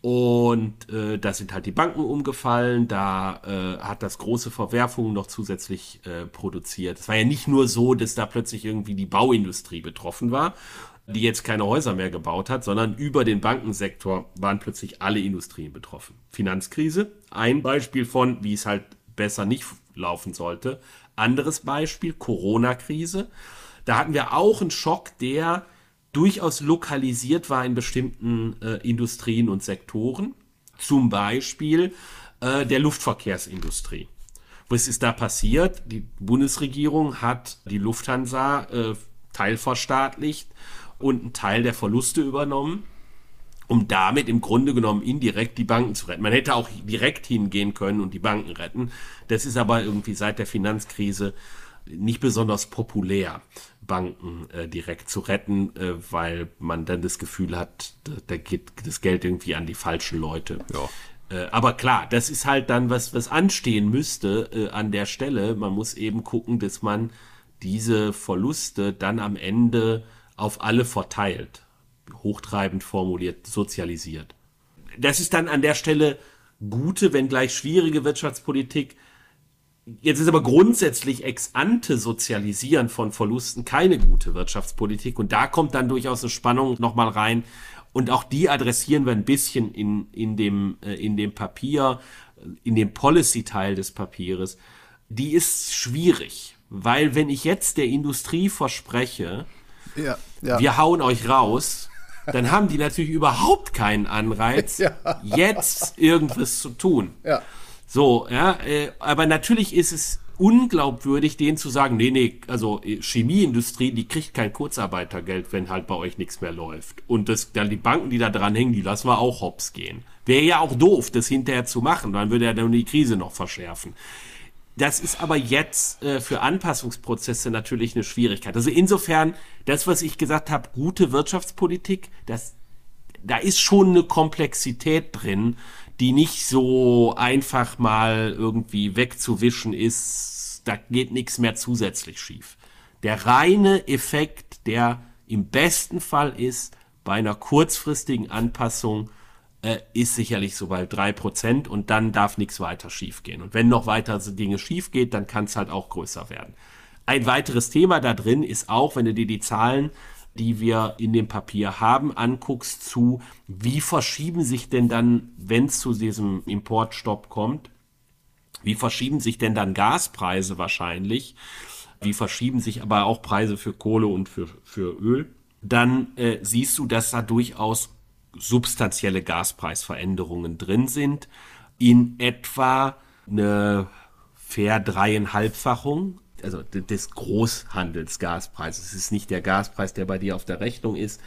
Und äh, da sind halt die Banken umgefallen, da äh, hat das große Verwerfungen noch zusätzlich äh, produziert. Es war ja nicht nur so, dass da plötzlich irgendwie die Bauindustrie betroffen war, die jetzt keine Häuser mehr gebaut hat, sondern über den Bankensektor waren plötzlich alle Industrien betroffen. Finanzkrise, ein Beispiel von, wie es halt besser nicht laufen sollte. Anderes Beispiel, Corona-Krise. Da hatten wir auch einen Schock, der durchaus lokalisiert war in bestimmten äh, Industrien und Sektoren. Zum Beispiel äh, der Luftverkehrsindustrie. Was ist da passiert? Die Bundesregierung hat die Lufthansa äh, teilverstaatlicht und einen Teil der Verluste übernommen, um damit im Grunde genommen indirekt die Banken zu retten. Man hätte auch direkt hingehen können und die Banken retten. Das ist aber irgendwie seit der Finanzkrise nicht besonders populär, Banken äh, direkt zu retten, äh, weil man dann das Gefühl hat, da, geht das Geld irgendwie an die falschen Leute. Ja. Äh, aber klar, das ist halt dann was, was anstehen müsste äh, an der Stelle. Man muss eben gucken, dass man diese Verluste dann am Ende auf alle verteilt, hochtreibend formuliert, sozialisiert. Das ist dann an der Stelle gute, wenngleich schwierige Wirtschaftspolitik. Jetzt ist aber grundsätzlich ex ante Sozialisieren von Verlusten keine gute Wirtschaftspolitik und da kommt dann durchaus eine Spannung nochmal rein und auch die adressieren wir ein bisschen in, in, dem, äh, in dem Papier, in dem Policy-Teil des Papieres. Die ist schwierig, weil wenn ich jetzt der Industrie verspreche, Ja, ja. wir hauen euch raus, dann haben die natürlich überhaupt keinen Anreiz, <laughs> Ja. jetzt irgendwas zu tun. ja. So, ja, äh, aber natürlich ist es unglaubwürdig, denen zu sagen, nee, nee, also äh, Chemieindustrie, die kriegt kein Kurzarbeitergeld, wenn halt bei euch nichts mehr läuft. Und das, dann die Banken, die da dran hängen, die lassen wir auch hops gehen. Wäre ja auch doof, das hinterher zu machen, dann würde er dann die Krise noch verschärfen. Das ist aber jetzt äh, für Anpassungsprozesse natürlich eine Schwierigkeit. Also insofern, das, was ich gesagt habe, gute Wirtschaftspolitik, das, da ist schon eine Komplexität drin, die nicht so einfach mal irgendwie wegzuwischen ist. Da geht nichts mehr zusätzlich schief. Der reine Effekt, der im besten Fall ist, bei einer kurzfristigen Anpassung äh, ist sicherlich so bei drei Prozent und dann darf nichts weiter schiefgehen. Und wenn noch weiter Dinge schief geht, dann kann es halt auch größer werden. Ein weiteres Thema da drin ist auch, wenn du dir die Zahlen die wir in dem Papier haben, anguckst zu, wie verschieben sich denn dann, wenn es zu diesem Importstopp kommt, wie verschieben sich denn dann Gaspreise wahrscheinlich, wie verschieben sich aber auch Preise für Kohle und für, für Öl, dann äh, siehst du, dass da durchaus substanzielle Gaspreisveränderungen drin sind, in etwa eine fair dreieinhalbfachung also des Großhandelsgaspreises. Es ist nicht der Gaspreis, der bei dir auf der Rechnung ist,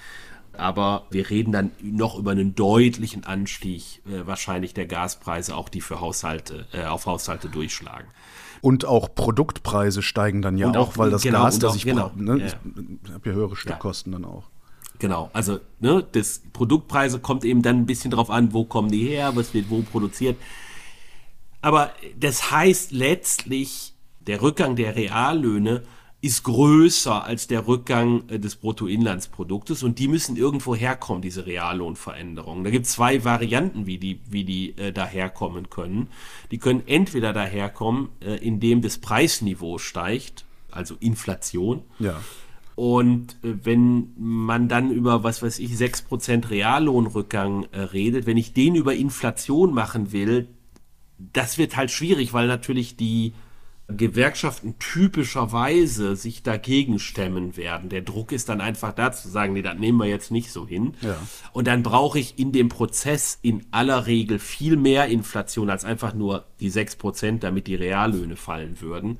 aber wir reden dann noch über einen deutlichen Anstieg äh, wahrscheinlich der Gaspreise, auch die für Haushalte äh, auf Haushalte durchschlagen. Und auch Produktpreise steigen dann ja auch, auch, weil das genau, Gas, das ich genau, ne, ja. ich habe ja höhere Stückkosten ja. dann auch. Genau, also ne, das Produktpreise kommt eben dann ein bisschen drauf an, wo kommen die her, was wird wo produziert. Aber das heißt letztlich, der Rückgang der Reallöhne ist größer als der Rückgang äh, des Bruttoinlandsproduktes und die müssen irgendwo herkommen, diese Reallohnveränderungen. Da gibt es zwei Varianten, wie die, wie die äh, daherkommen können. Die können entweder daherkommen, äh, indem das Preisniveau steigt, also Inflation. Ja. Und äh, wenn man dann über, was weiß ich, 6% Reallohnrückgang äh, redet, wenn ich den über Inflation machen will, das wird halt schwierig, weil natürlich die Gewerkschaften typischerweise sich dagegen stemmen werden. Der Druck ist dann einfach da zu sagen, nee, das nehmen wir jetzt nicht so hin. Ja. Und dann brauche ich in dem Prozess in aller Regel viel mehr Inflation als einfach nur die sechs Prozent, damit die Reallöhne fallen würden.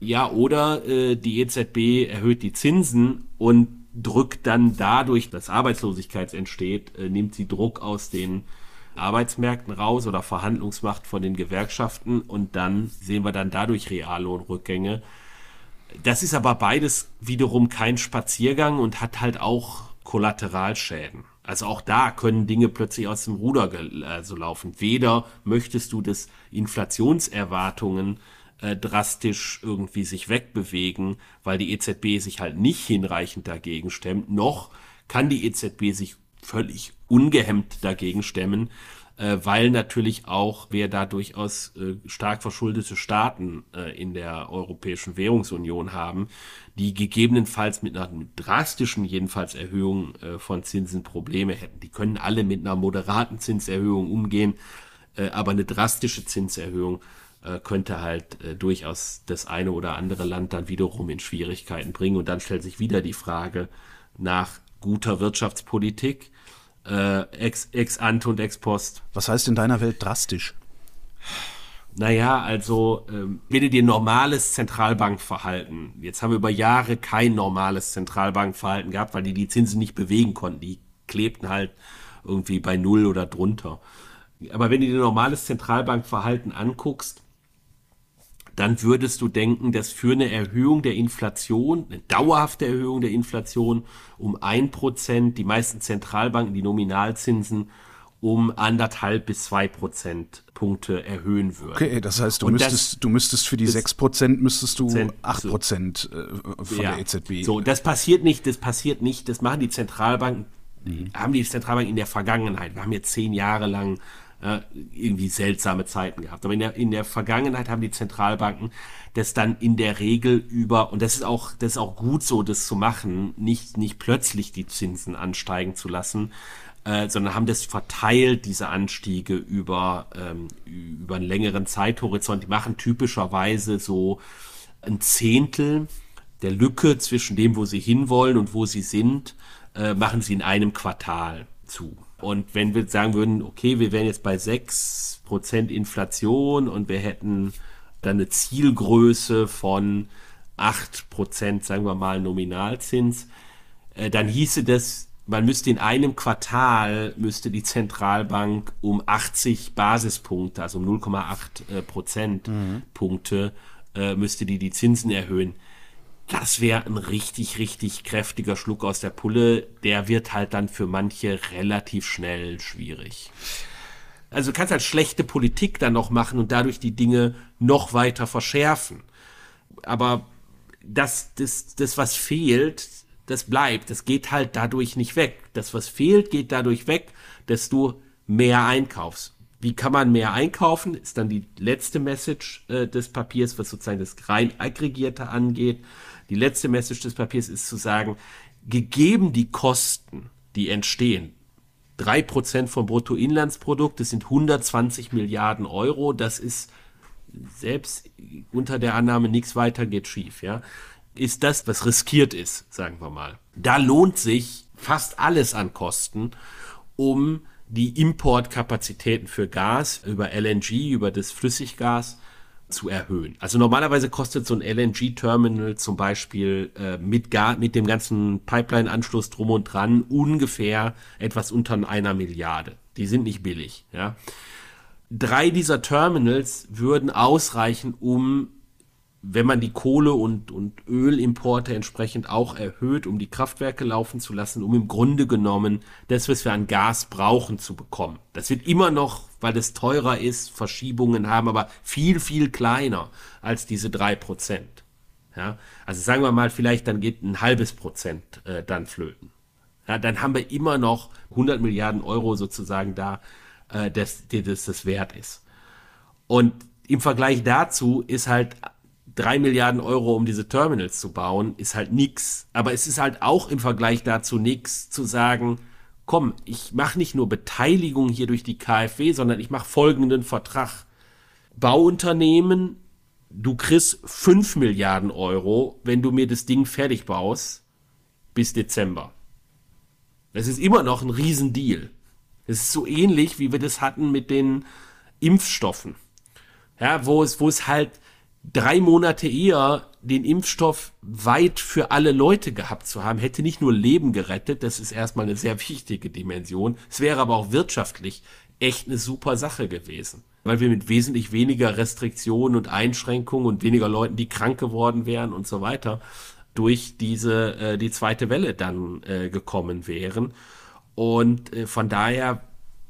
Ja, oder äh, die EZB erhöht die Zinsen und drückt dann dadurch, dass Arbeitslosigkeit entsteht, äh, nimmt sie Druck aus den Arbeitsmärkten raus oder Verhandlungsmacht von den Gewerkschaften und dann sehen wir dann dadurch Reallohnrückgänge. Das ist aber beides wiederum kein Spaziergang und hat halt auch Kollateralschäden. Also auch da können Dinge plötzlich aus dem Ruder also laufen. Weder möchtest du, dass Inflationserwartungen äh, drastisch irgendwie sich wegbewegen, weil die EZB sich halt nicht hinreichend dagegen stemmt, noch kann die EZB sich völlig ungehemmt dagegen stemmen, äh, weil natürlich auch wir da durchaus äh, stark verschuldete Staaten äh, in der Europäischen Währungsunion haben, die gegebenenfalls mit einer drastischen jedenfalls Erhöhung äh, von Zinsen Probleme hätten. Die können alle mit einer moderaten Zinserhöhung umgehen, äh, aber eine drastische Zinserhöhung äh, könnte halt durchaus das eine oder andere Land dann wiederum in Schwierigkeiten bringen. Und dann stellt sich wieder die Frage nach guter Wirtschaftspolitik, äh, ex, ex ante und ex post. Was heißt in deiner Welt drastisch? Naja, also ähm, wenn du dir normales Zentralbankverhalten, jetzt haben wir über Jahre kein normales Zentralbankverhalten gehabt, weil die die Zinsen nicht bewegen konnten. Die klebten halt irgendwie bei Null oder drunter. Aber wenn du dir normales Zentralbankverhalten anguckst, dann würdest du denken, dass für eine Erhöhung der Inflation, eine dauerhafte Erhöhung der Inflation um ein Prozent, die meisten Zentralbanken die Nominalzinsen um anderthalb bis zwei Prozentpunkte erhöhen würden. Okay, das heißt, du müsstest, das, du müsstest für die sechs Prozent müsstest du acht Prozent äh, von ja, der EZB. So, das passiert nicht, das passiert nicht, das machen die Zentralbanken, mhm. haben die Zentralbanken in der Vergangenheit. Wir haben jetzt zehn Jahre lang äh, irgendwie seltsame Zeiten gehabt. Aber in der, in der Vergangenheit haben die Zentralbanken das dann in der Regel über, und das ist auch, das ist auch gut so, das zu machen, nicht, nicht plötzlich die Zinsen ansteigen zu lassen, äh, sondern haben das verteilt, diese Anstiege über, ähm, über einen längeren Zeithorizont. Die machen typischerweise so ein Zehntel der Lücke zwischen dem, wo sie hinwollen und wo sie sind, äh, machen sie in einem Quartal zu. Und wenn wir sagen würden, okay, wir wären jetzt bei 6% Inflation und wir hätten dann eine Zielgröße von 8%, sagen wir mal, Nominalzins, äh, dann hieße das, man müsste in einem Quartal, müsste die Zentralbank um 80 Basispunkte, also um 0,8 äh, Prozentpunkte, mhm. äh, müsste die die Zinsen erhöhen das wäre ein richtig, richtig kräftiger Schluck aus der Pulle. Der wird halt dann für manche relativ schnell schwierig. Also du kannst halt schlechte Politik dann noch machen und dadurch die Dinge noch weiter verschärfen. Aber das, das, das was fehlt, das bleibt. Das geht halt dadurch nicht weg. Das, was fehlt, geht dadurch weg, dass du mehr einkaufst. Wie kann man mehr einkaufen? Ist dann die letzte Message äh, des Papiers, was sozusagen das rein aggregierte angeht. Die letzte Message des Papiers ist zu sagen, gegeben die Kosten, die entstehen, drei Prozent vom Bruttoinlandsprodukt, das sind 120 Milliarden Euro, das ist selbst unter der Annahme, nichts weiter geht schief, ja, ist das, was riskiert ist, sagen wir mal. Da lohnt sich fast alles an Kosten, um die Importkapazitäten für Gas über LNG, über das Flüssiggas zu erhöhen. Also normalerweise kostet so ein LNG-Terminal zum Beispiel äh, mit, Gar mit dem ganzen Pipeline-Anschluss drum und dran ungefähr etwas unter einer Milliarde. Die sind nicht billig. Ja. Drei dieser Terminals würden ausreichen, um wenn man die Kohle- und, und Ölimporte entsprechend auch erhöht, um die Kraftwerke laufen zu lassen, um im Grunde genommen das, was wir an Gas brauchen, zu bekommen. Das wird immer noch, weil es teurer ist, Verschiebungen haben, aber viel, viel kleiner als diese drei Prozent. Ja, also sagen wir mal, vielleicht dann geht ein halbes Prozent äh, dann flöten. Ja, dann haben wir immer noch 100 Milliarden Euro sozusagen da, äh, das, das das wert ist. Und im Vergleich dazu ist halt drei Milliarden Euro, um diese Terminals zu bauen, ist halt nix. Aber es ist halt auch im Vergleich dazu nix zu sagen, komm, ich mache nicht nur Beteiligung hier durch die KfW, sondern ich mache folgenden Vertrag. Bauunternehmen, du kriegst fünf Milliarden Euro, wenn du mir das Ding fertig baust, bis Dezember. Das ist immer noch ein Riesendeal. Das ist so ähnlich, wie wir das hatten mit den Impfstoffen. Ja, wo es, wo es halt, drei Monate eher den Impfstoff weit für alle Leute gehabt zu haben, hätte nicht nur Leben gerettet, das ist erstmal eine sehr wichtige Dimension, es wäre aber auch wirtschaftlich echt eine super Sache gewesen, weil wir mit wesentlich weniger Restriktionen und Einschränkungen und weniger Leuten, die krank geworden wären und so weiter, durch diese äh, die zweite Welle dann äh, gekommen wären. Und äh, von daher,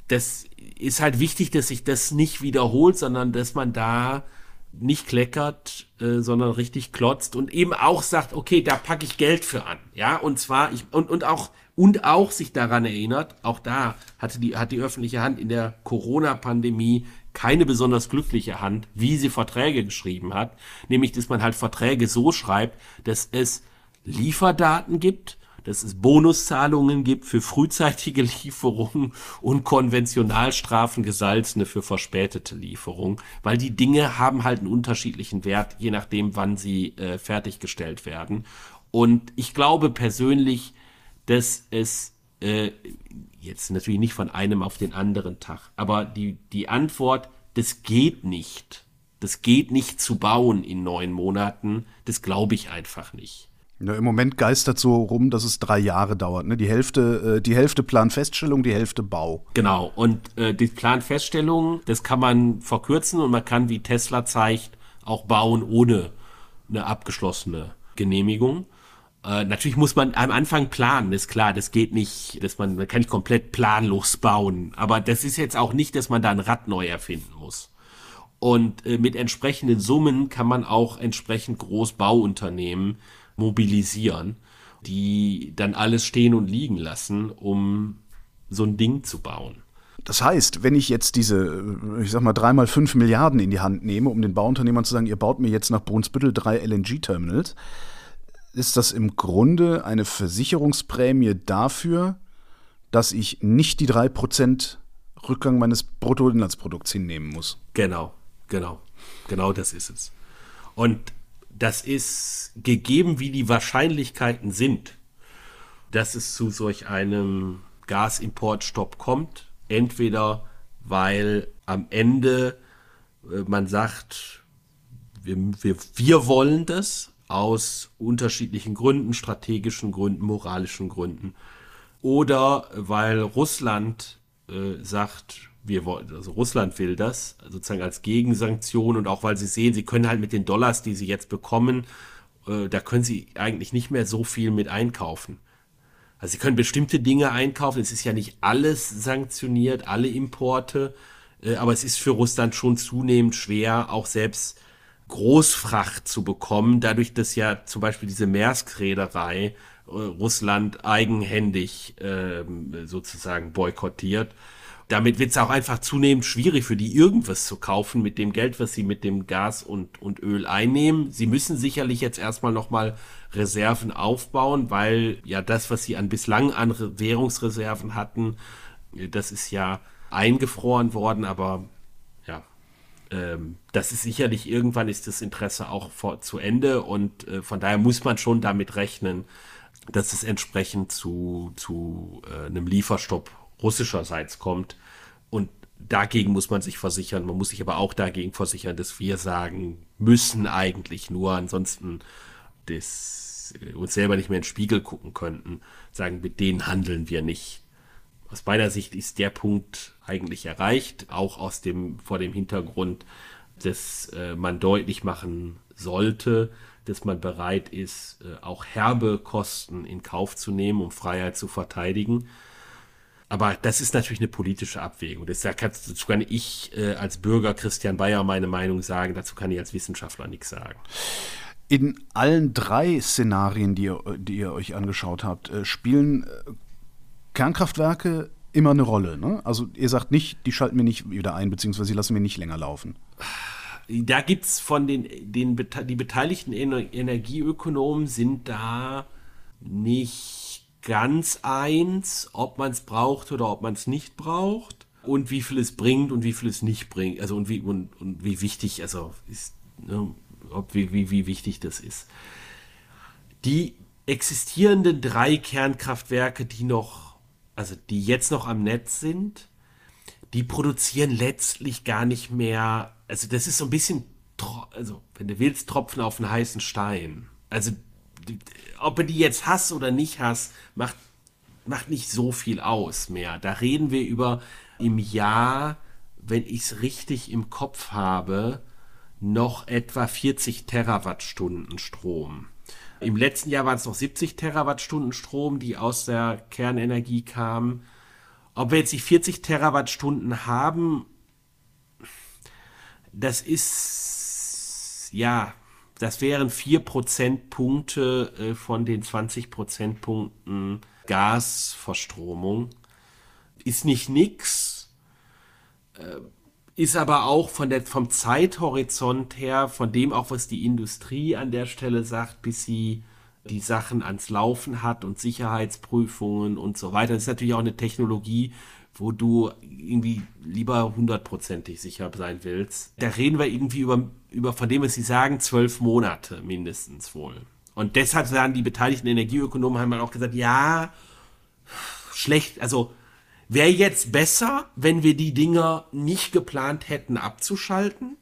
das ist halt wichtig, dass sich das nicht wiederholt, sondern dass man da nicht kleckert, äh, sondern richtig klotzt und eben auch sagt, okay, da packe ich Geld für an, ja, und zwar ich und und auch und auch sich daran erinnert, auch da hatte die hat die öffentliche Hand in der Corona Pandemie keine besonders glückliche Hand, wie sie Verträge geschrieben hat, nämlich dass man halt Verträge so schreibt, dass es Lieferdaten gibt, dass es Bonuszahlungen gibt für frühzeitige <laughs> Lieferungen und Konventionalstrafen gesalzene für verspätete Lieferungen, weil die Dinge haben halt einen unterschiedlichen Wert, je nachdem, wann sie äh, fertiggestellt werden. Und ich glaube persönlich, dass es äh, jetzt natürlich nicht von einem auf den anderen Tag, aber die, die Antwort, das geht nicht. Das geht nicht zu bauen in neun Monaten. Das glaube ich einfach nicht. Ja, Im Moment geistert so rum, dass es drei Jahre dauert. Ne? Die Hälfte, äh, die Hälfte Planfeststellung, die Hälfte Bau. Genau. Und äh, die Planfeststellung, das kann man verkürzen und man kann, wie Tesla zeigt, auch bauen ohne eine abgeschlossene Genehmigung. Äh, natürlich muss man am Anfang planen, ist klar, das geht nicht, dass man, man kann nicht komplett planlos bauen. Aber das ist jetzt auch nicht, dass man da ein Rad neu erfinden muss. Und äh, mit entsprechenden Summen kann man auch entsprechend Großbauunternehmen mobilisieren, die dann alles stehen und liegen lassen, um so ein Ding zu bauen. Das heißt, wenn ich jetzt diese, ich sag mal, dreimal fünf Milliarden in die Hand nehme, um den Bauunternehmern zu sagen, ihr baut mir jetzt nach Brunsbüttel drei LNG-Terminals, ist das im Grunde eine Versicherungsprämie dafür, dass ich nicht die drei Prozent Rückgang meines Bruttoinlandsprodukts hinnehmen muss. Genau, genau, genau das ist es. Und das ist gegeben, wie die Wahrscheinlichkeiten sind, dass es zu solch einem Gasimportstopp kommt. Entweder weil am Ende äh, man sagt, wir, wir, wir wollen das aus unterschiedlichen Gründen, strategischen Gründen, moralischen Gründen. Oder weil Russland äh, sagt, wir wollen, also Russland will das sozusagen als Gegensanktion und auch weil sie sehen, sie können halt mit den Dollars, die sie jetzt bekommen, äh, da können sie eigentlich nicht mehr so viel mit einkaufen. Also sie können bestimmte Dinge einkaufen, es ist ja nicht alles sanktioniert, alle Importe, äh, aber es ist für Russland schon zunehmend schwer, auch selbst Großfracht zu bekommen, dadurch, dass ja zum Beispiel diese Maersk-Reederei äh, Russland eigenhändig ähm, sozusagen boykottiert. Damit wird es auch einfach zunehmend schwierig für die irgendwas zu kaufen mit dem Geld, was sie mit dem Gas und, und Öl einnehmen. Sie müssen sicherlich jetzt erstmal nochmal Reserven aufbauen, weil ja das, was sie an bislang an Währungsreserven hatten, das ist ja eingefroren worden, aber ja, ähm, das ist sicherlich irgendwann ist das Interesse auch vor, zu Ende und äh, von daher muss man schon damit rechnen, dass es entsprechend zu, zu äh, einem Lieferstopp russischerseits kommt. Und dagegen muss man sich versichern. Man muss sich aber auch dagegen versichern, dass wir sagen müssen eigentlich nur, ansonsten das, äh, uns selber nicht mehr in den Spiegel gucken könnten, sagen, mit denen handeln wir nicht. Aus meiner Sicht ist der Punkt eigentlich erreicht, auch aus dem, vor dem Hintergrund, dass äh, man deutlich machen sollte, dass man bereit ist, äh, auch herbe Kosten in Kauf zu nehmen, um Freiheit zu verteidigen. Aber das ist natürlich eine politische Abwägung. Das, dazu kann ich äh, als Bürger Christian Bayer meine Meinung sagen, dazu kann ich als Wissenschaftler nichts sagen. In allen drei Szenarien, die ihr, die ihr euch angeschaut habt, äh, spielen äh, Kernkraftwerke immer eine Rolle. Ne? Also ihr sagt nicht, die schalten wir nicht wieder ein, beziehungsweise die lassen wir nicht länger laufen. Da gibt es von den, den die beteiligten Energieökonomen sind da nicht ganz eins, ob man es braucht oder ob man es nicht braucht und wie viel es bringt und wie viel es nicht bringt. Also und wie, und, und wie wichtig, also ist, ne, ob, wie, wie, wie wichtig das ist. Die existierenden drei Kernkraftwerke, die noch, also die jetzt noch am Netz sind, die produzieren letztlich gar nicht mehr, also das ist so ein bisschen, also wenn du willst, Tropfen auf einen heißen Stein. Also ob du die jetzt hast oder nicht hast, macht, macht nicht so viel aus mehr. Da reden wir über im Jahr, wenn ich es richtig im Kopf habe, noch etwa 40 Terawattstunden Strom. Im letzten Jahr waren es noch 70 Terawattstunden Strom, die aus der Kernenergie kamen. Ob wir jetzt die 40 Terawattstunden haben, das ist ja das wären vier Prozentpunkte äh, von den 20 Prozentpunkten Gasverstromung. Ist nicht nix, äh, ist aber auch von der, vom Zeithorizont her, von dem auch, was die Industrie an der Stelle sagt, bis sie die Sachen ans Laufen hat und Sicherheitsprüfungen und so weiter. Das ist natürlich auch eine Technologie, wo du irgendwie lieber hundertprozentig sicher sein willst. Da reden wir irgendwie über, über von dem, was sie sagen, zwölf Monate mindestens wohl. Und deshalb sagen die beteiligten Energieökonomen haben auch gesagt, ja, schlecht, also wäre jetzt besser, wenn wir die Dinger nicht geplant hätten abzuschalten.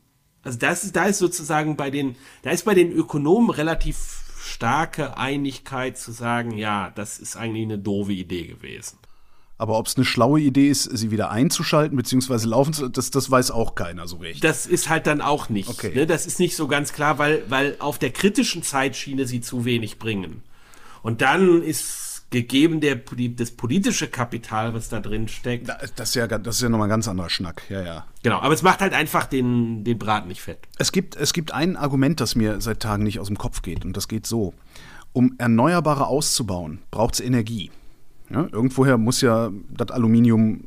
Also das ist, da ist sozusagen bei den, da ist bei den Ökonomen relativ starke Einigkeit zu sagen, ja, das ist eigentlich eine doofe Idee gewesen. Aber ob es eine schlaue Idee ist, sie wieder einzuschalten bzw. laufen zu, das, das weiß auch keiner so recht. Das ist halt dann auch nicht. Okay. Ne? Das ist nicht so ganz klar, weil, weil auf der kritischen Zeitschiene sie zu wenig bringen. Und dann ist gegeben der, das politische Kapital, was da drin steckt. Das ist ja, das ist ja nochmal ein ganz anderer Schnack, ja, ja. Genau, aber es macht halt einfach den, den Braten nicht fett. Es gibt, es gibt ein Argument, das mir seit Tagen nicht aus dem Kopf geht, und das geht so. Um Erneuerbare auszubauen, braucht es Energie. Ja, irgendwoher muss ja das Aluminium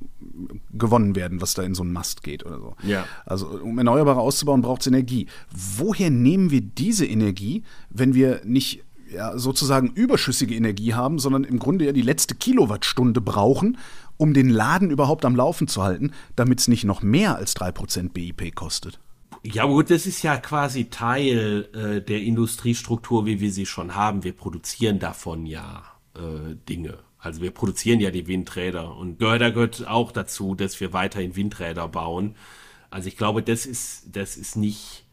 gewonnen werden, was da in so einen Mast geht oder so. Ja. Also um Erneuerbare auszubauen, braucht es Energie. Woher nehmen wir diese Energie, wenn wir nicht ja, sozusagen überschüssige Energie haben, sondern im Grunde ja die letzte Kilowattstunde brauchen, um den Laden überhaupt am Laufen zu halten, damit es nicht noch mehr als 3% BIP kostet? Ja gut, das ist ja quasi Teil äh, der Industriestruktur, wie wir sie schon haben. Wir produzieren davon ja äh, Dinge. Also wir produzieren ja die Windräder und da gehört auch dazu, dass wir weiterhin Windräder bauen. Also ich glaube, das ist, das ist nicht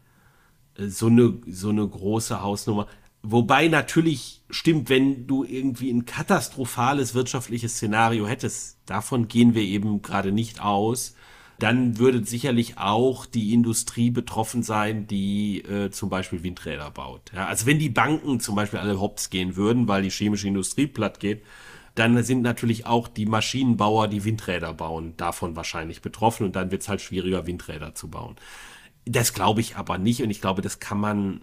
äh, so eine, so eine große Hausnummer. Wobei natürlich stimmt, wenn du irgendwie ein katastrophales wirtschaftliches Szenario hättest, davon gehen wir eben gerade nicht aus, dann würde sicherlich auch die Industrie betroffen sein, die äh, zum Beispiel Windräder baut. Ja, also wenn die Banken zum Beispiel alle hops gehen würden, weil die chemische Industrie platt geht, dann sind natürlich auch die Maschinenbauer, die Windräder bauen, davon wahrscheinlich betroffen und dann wird es halt schwieriger, Windräder zu bauen. Das glaube ich aber nicht und ich glaube, das kann man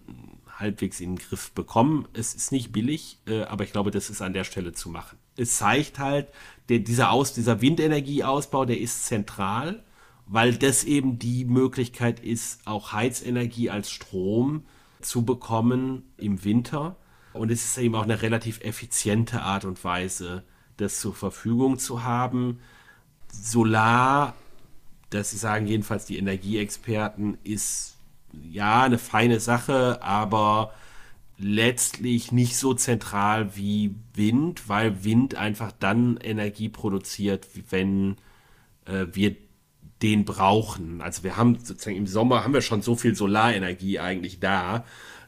halbwegs in den Griff bekommen. Es ist nicht billig, äh, aber ich glaube, das ist an der Stelle zu machen. es zeigt halt, der, dieser, Aus, dieser Windenergieausbau, der ist zentral, weil das eben die Möglichkeit ist, auch Heizenergie als Strom zu bekommen im Winter. Und es ist eben auch eine relativ effiziente Art und Weise, das zur Verfügung zu haben. Solar, das sagen jedenfalls die Energieexperten, ist ja eine feine Sache, aber letztlich nicht so zentral wie Wind, weil Wind einfach dann Energie produziert, wenn äh, wir den brauchen. Also wir haben sozusagen im Sommer haben wir schon so viel Solarenergie eigentlich da,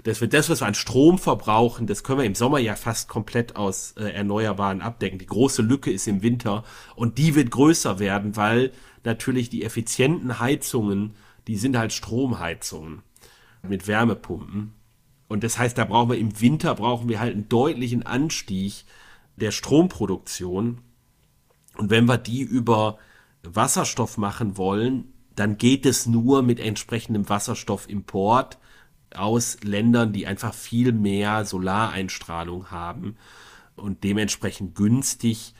dass wir das, was wir an Strom verbrauchen, das können wir im Sommer ja fast komplett aus äh, Erneuerbaren abdecken. Die große Lücke ist im Winter und die wird größer werden, weil natürlich die effizienten Heizungen, die sind halt Stromheizungen mit Wärmepumpen und das heißt, da brauchen wir im Winter brauchen wir halt einen deutlichen Anstieg der Stromproduktion. Und wenn wir die über Wasserstoff machen wollen, dann geht es nur mit entsprechendem Wasserstoffimport aus Ländern, die einfach viel mehr Solareinstrahlung haben und dementsprechend günstig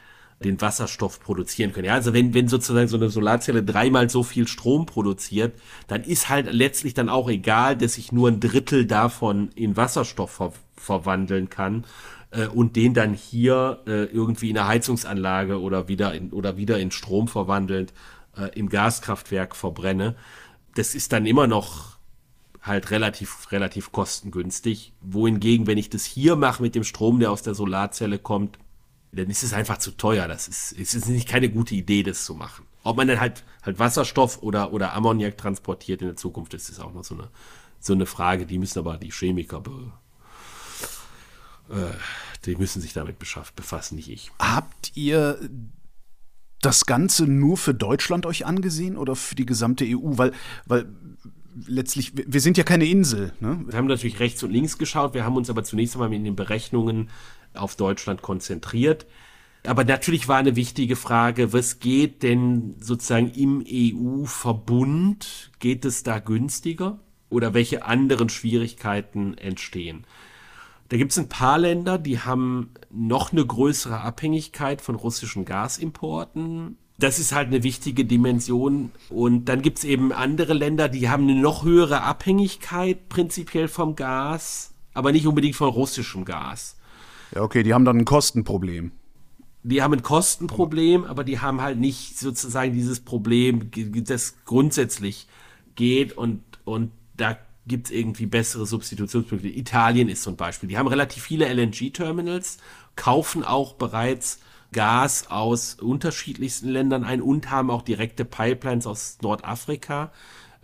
den Wasserstoff produzieren können. Ja, also wenn, wenn sozusagen so eine Solarzelle dreimal so viel Strom produziert, dann ist halt letztlich dann auch egal, dass ich nur ein Drittel davon in Wasserstoff ver verwandeln kann äh, und den dann hier äh, irgendwie in eine Heizungsanlage oder wieder in, oder wieder in Strom verwandelnd äh, im Gaskraftwerk verbrenne. Das ist dann immer noch halt relativ, relativ kostengünstig. Wohingegen, wenn ich das hier mache mit dem Strom, der aus der Solarzelle kommt, dann ist es einfach zu teuer. Das ist, es ist nicht keine gute Idee, das zu machen. Ob man dann halt, halt Wasserstoff oder, oder Ammoniak transportiert in der Zukunft, das ist auch noch so eine, so eine Frage. Die müssen aber die Chemiker äh, die müssen sich damit befassen, nicht ich. Habt ihr das Ganze nur für Deutschland euch angesehen oder für die gesamte EU? Weil, weil letztlich, wir sind ja keine Insel. Ne? Wir haben natürlich rechts und links geschaut, wir haben uns aber zunächst einmal in den Berechnungen auf Deutschland konzentriert. Aber natürlich war eine wichtige Frage, was geht denn sozusagen im EU-Verbund? Geht es da günstiger? Oder welche anderen Schwierigkeiten entstehen? Da gibt es ein paar Länder, die haben noch eine größere Abhängigkeit von russischen Gasimporten. Das ist halt eine wichtige Dimension. Und dann gibt es eben andere Länder, die haben eine noch höhere Abhängigkeit prinzipiell vom Gas, aber nicht unbedingt von russischem Gas. Ja, okay, die haben dann ein Kostenproblem. Die haben ein Kostenproblem, aber die haben halt nicht sozusagen dieses Problem, das grundsätzlich geht und, und da gibt es irgendwie bessere Substitutionsmöglichkeiten. Italien ist zum Beispiel. Die haben relativ viele LNG-Terminals, kaufen auch bereits Gas aus unterschiedlichsten Ländern ein und haben auch direkte Pipelines aus Nordafrika,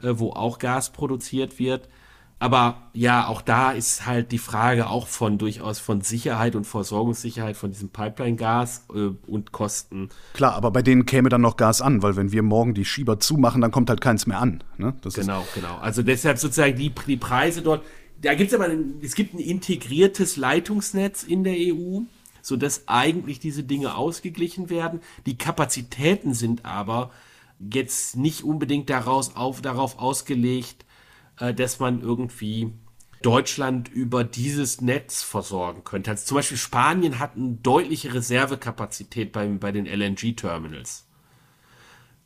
äh, wo auch Gas produziert wird. Aber ja, auch da ist halt die Frage auch von durchaus von Sicherheit und Versorgungssicherheit von diesem Pipeline-Gas äh, und Kosten. Klar, aber bei denen käme dann noch Gas an, weil wenn wir morgen die Schieber zumachen, dann kommt halt keins mehr an. Ne? genau, genau. Also deshalb sozusagen die, die Preise dort. Da gibt es aber, ein, es gibt ein integriertes Leitungsnetz in der EU, sodass eigentlich diese Dinge ausgeglichen werden. Die Kapazitäten sind aber jetzt nicht unbedingt daraus auf, darauf ausgelegt, äh, dass man irgendwie Deutschland über dieses Netz versorgen könnte. Also zum Beispiel Spanien hat eine deutliche Reservekapazität bei, bei den LNG-Terminals.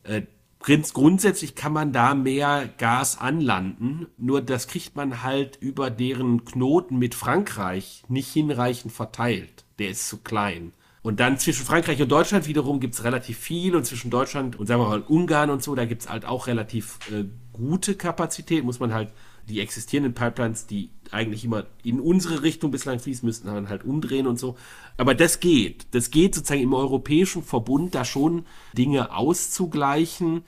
Äh, grundsätzlich kann man da mehr Gas anlanden, nur das kriegt man halt über deren Knoten mit Frankreich nicht hinreichend verteilt. Der ist zu klein. Und dann zwischen Frankreich und Deutschland wiederum gibt es relativ viel und zwischen Deutschland und sagen wir mal Ungarn und so, da gibt es halt auch relativ äh, gute Kapazität, muss man halt die existierenden Pipelines, die eigentlich immer in unsere Richtung bislang fließen müssten, dann halt umdrehen und so. Aber das geht. Das geht sozusagen im europäischen Verbund da schon Dinge auszugleichen.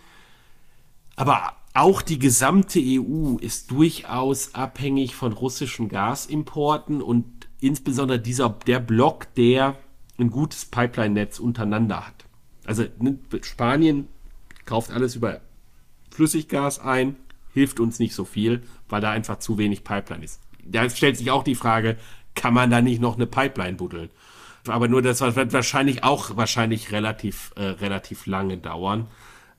Aber auch die gesamte EU ist durchaus abhängig von russischen Gasimporten und insbesondere dieser, der Block, der ein gutes Pipeline-Netz untereinander hat. Also ne, Spanien kauft alles über Flüssiggas ein, hilft uns nicht so viel, weil da einfach zu wenig Pipeline ist. Da stellt sich auch die Frage, kann man da nicht noch eine Pipeline buddeln? Aber nur das wird wahrscheinlich auch wahrscheinlich relativ, äh, relativ lange dauern.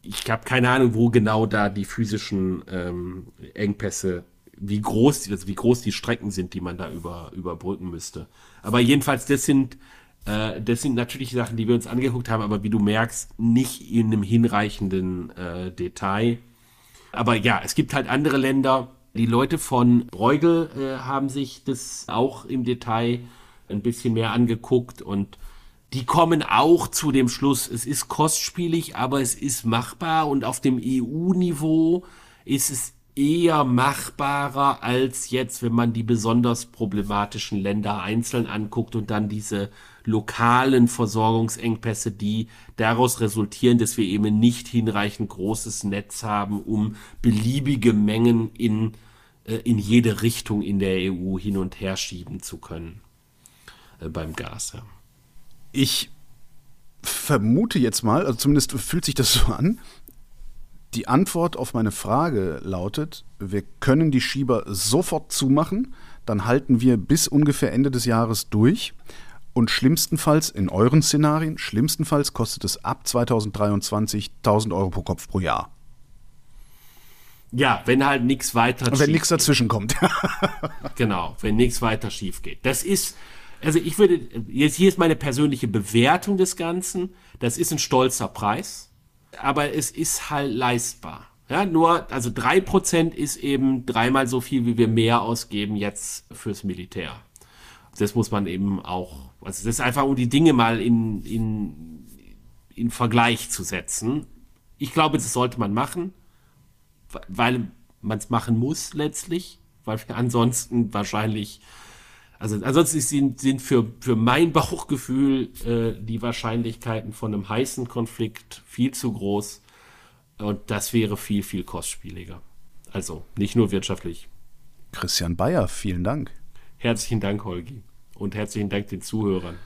Ich habe keine Ahnung, wo genau da die physischen ähm, Engpässe, wie groß, also wie groß die Strecken sind, die man da über, überbrücken müsste. Aber jedenfalls, das sind Äh, das sind natürlich Sachen, die wir uns angeguckt haben, aber wie du merkst, nicht in einem hinreichenden äh, Detail. Aber ja, es gibt halt andere Länder. Die Leute von Bruegel äh, haben sich das auch im Detail ein bisschen mehr angeguckt und die kommen auch zu dem Schluss, es ist kostspielig, aber es ist machbar und auf dem EU-Niveau ist es eher machbarer als jetzt, wenn man die besonders problematischen Länder einzeln anguckt und dann diese lokalen Versorgungsengpässe, die daraus resultieren, dass wir eben nicht hinreichend großes Netz haben, um beliebige Mengen in, äh, in jede Richtung in der EU hin und her schieben zu können äh, beim Gas. Ja. Ich vermute jetzt mal, also zumindest fühlt sich das so an, die Antwort auf meine Frage lautet, wir können die Schieber sofort zumachen, dann halten wir bis ungefähr Ende des Jahres durch und schlimmstenfalls in euren Szenarien, schlimmstenfalls kostet es ab 2023 1000 Euro pro Kopf pro Jahr. Ja, wenn halt nichts weiter Und wenn nichts dazwischen kommt. <laughs> genau, wenn nichts weiter schief geht. Das ist, also ich würde, jetzt hier ist meine persönliche Bewertung des Ganzen. Das ist ein stolzer Preis, aber es ist halt leistbar. Ja, nur, also drei Prozent ist eben dreimal so viel, wie wir mehr ausgeben jetzt fürs Militär. Das muss man eben auch, also das ist einfach, um die Dinge mal in, in, in Vergleich zu setzen. Ich glaube, das sollte man machen, weil man es machen muss letztlich, weil wir ansonsten wahrscheinlich also ansonsten sind, sind für, für mein <laughs> Bauchgefühl äh, die Wahrscheinlichkeiten von einem heißen Konflikt viel zu groß. Und das wäre viel, viel kostspieliger. Also nicht nur wirtschaftlich. Christian Bayer, vielen Dank. Herzlichen Dank, Holgi. Und herzlichen Dank den Zuhörern.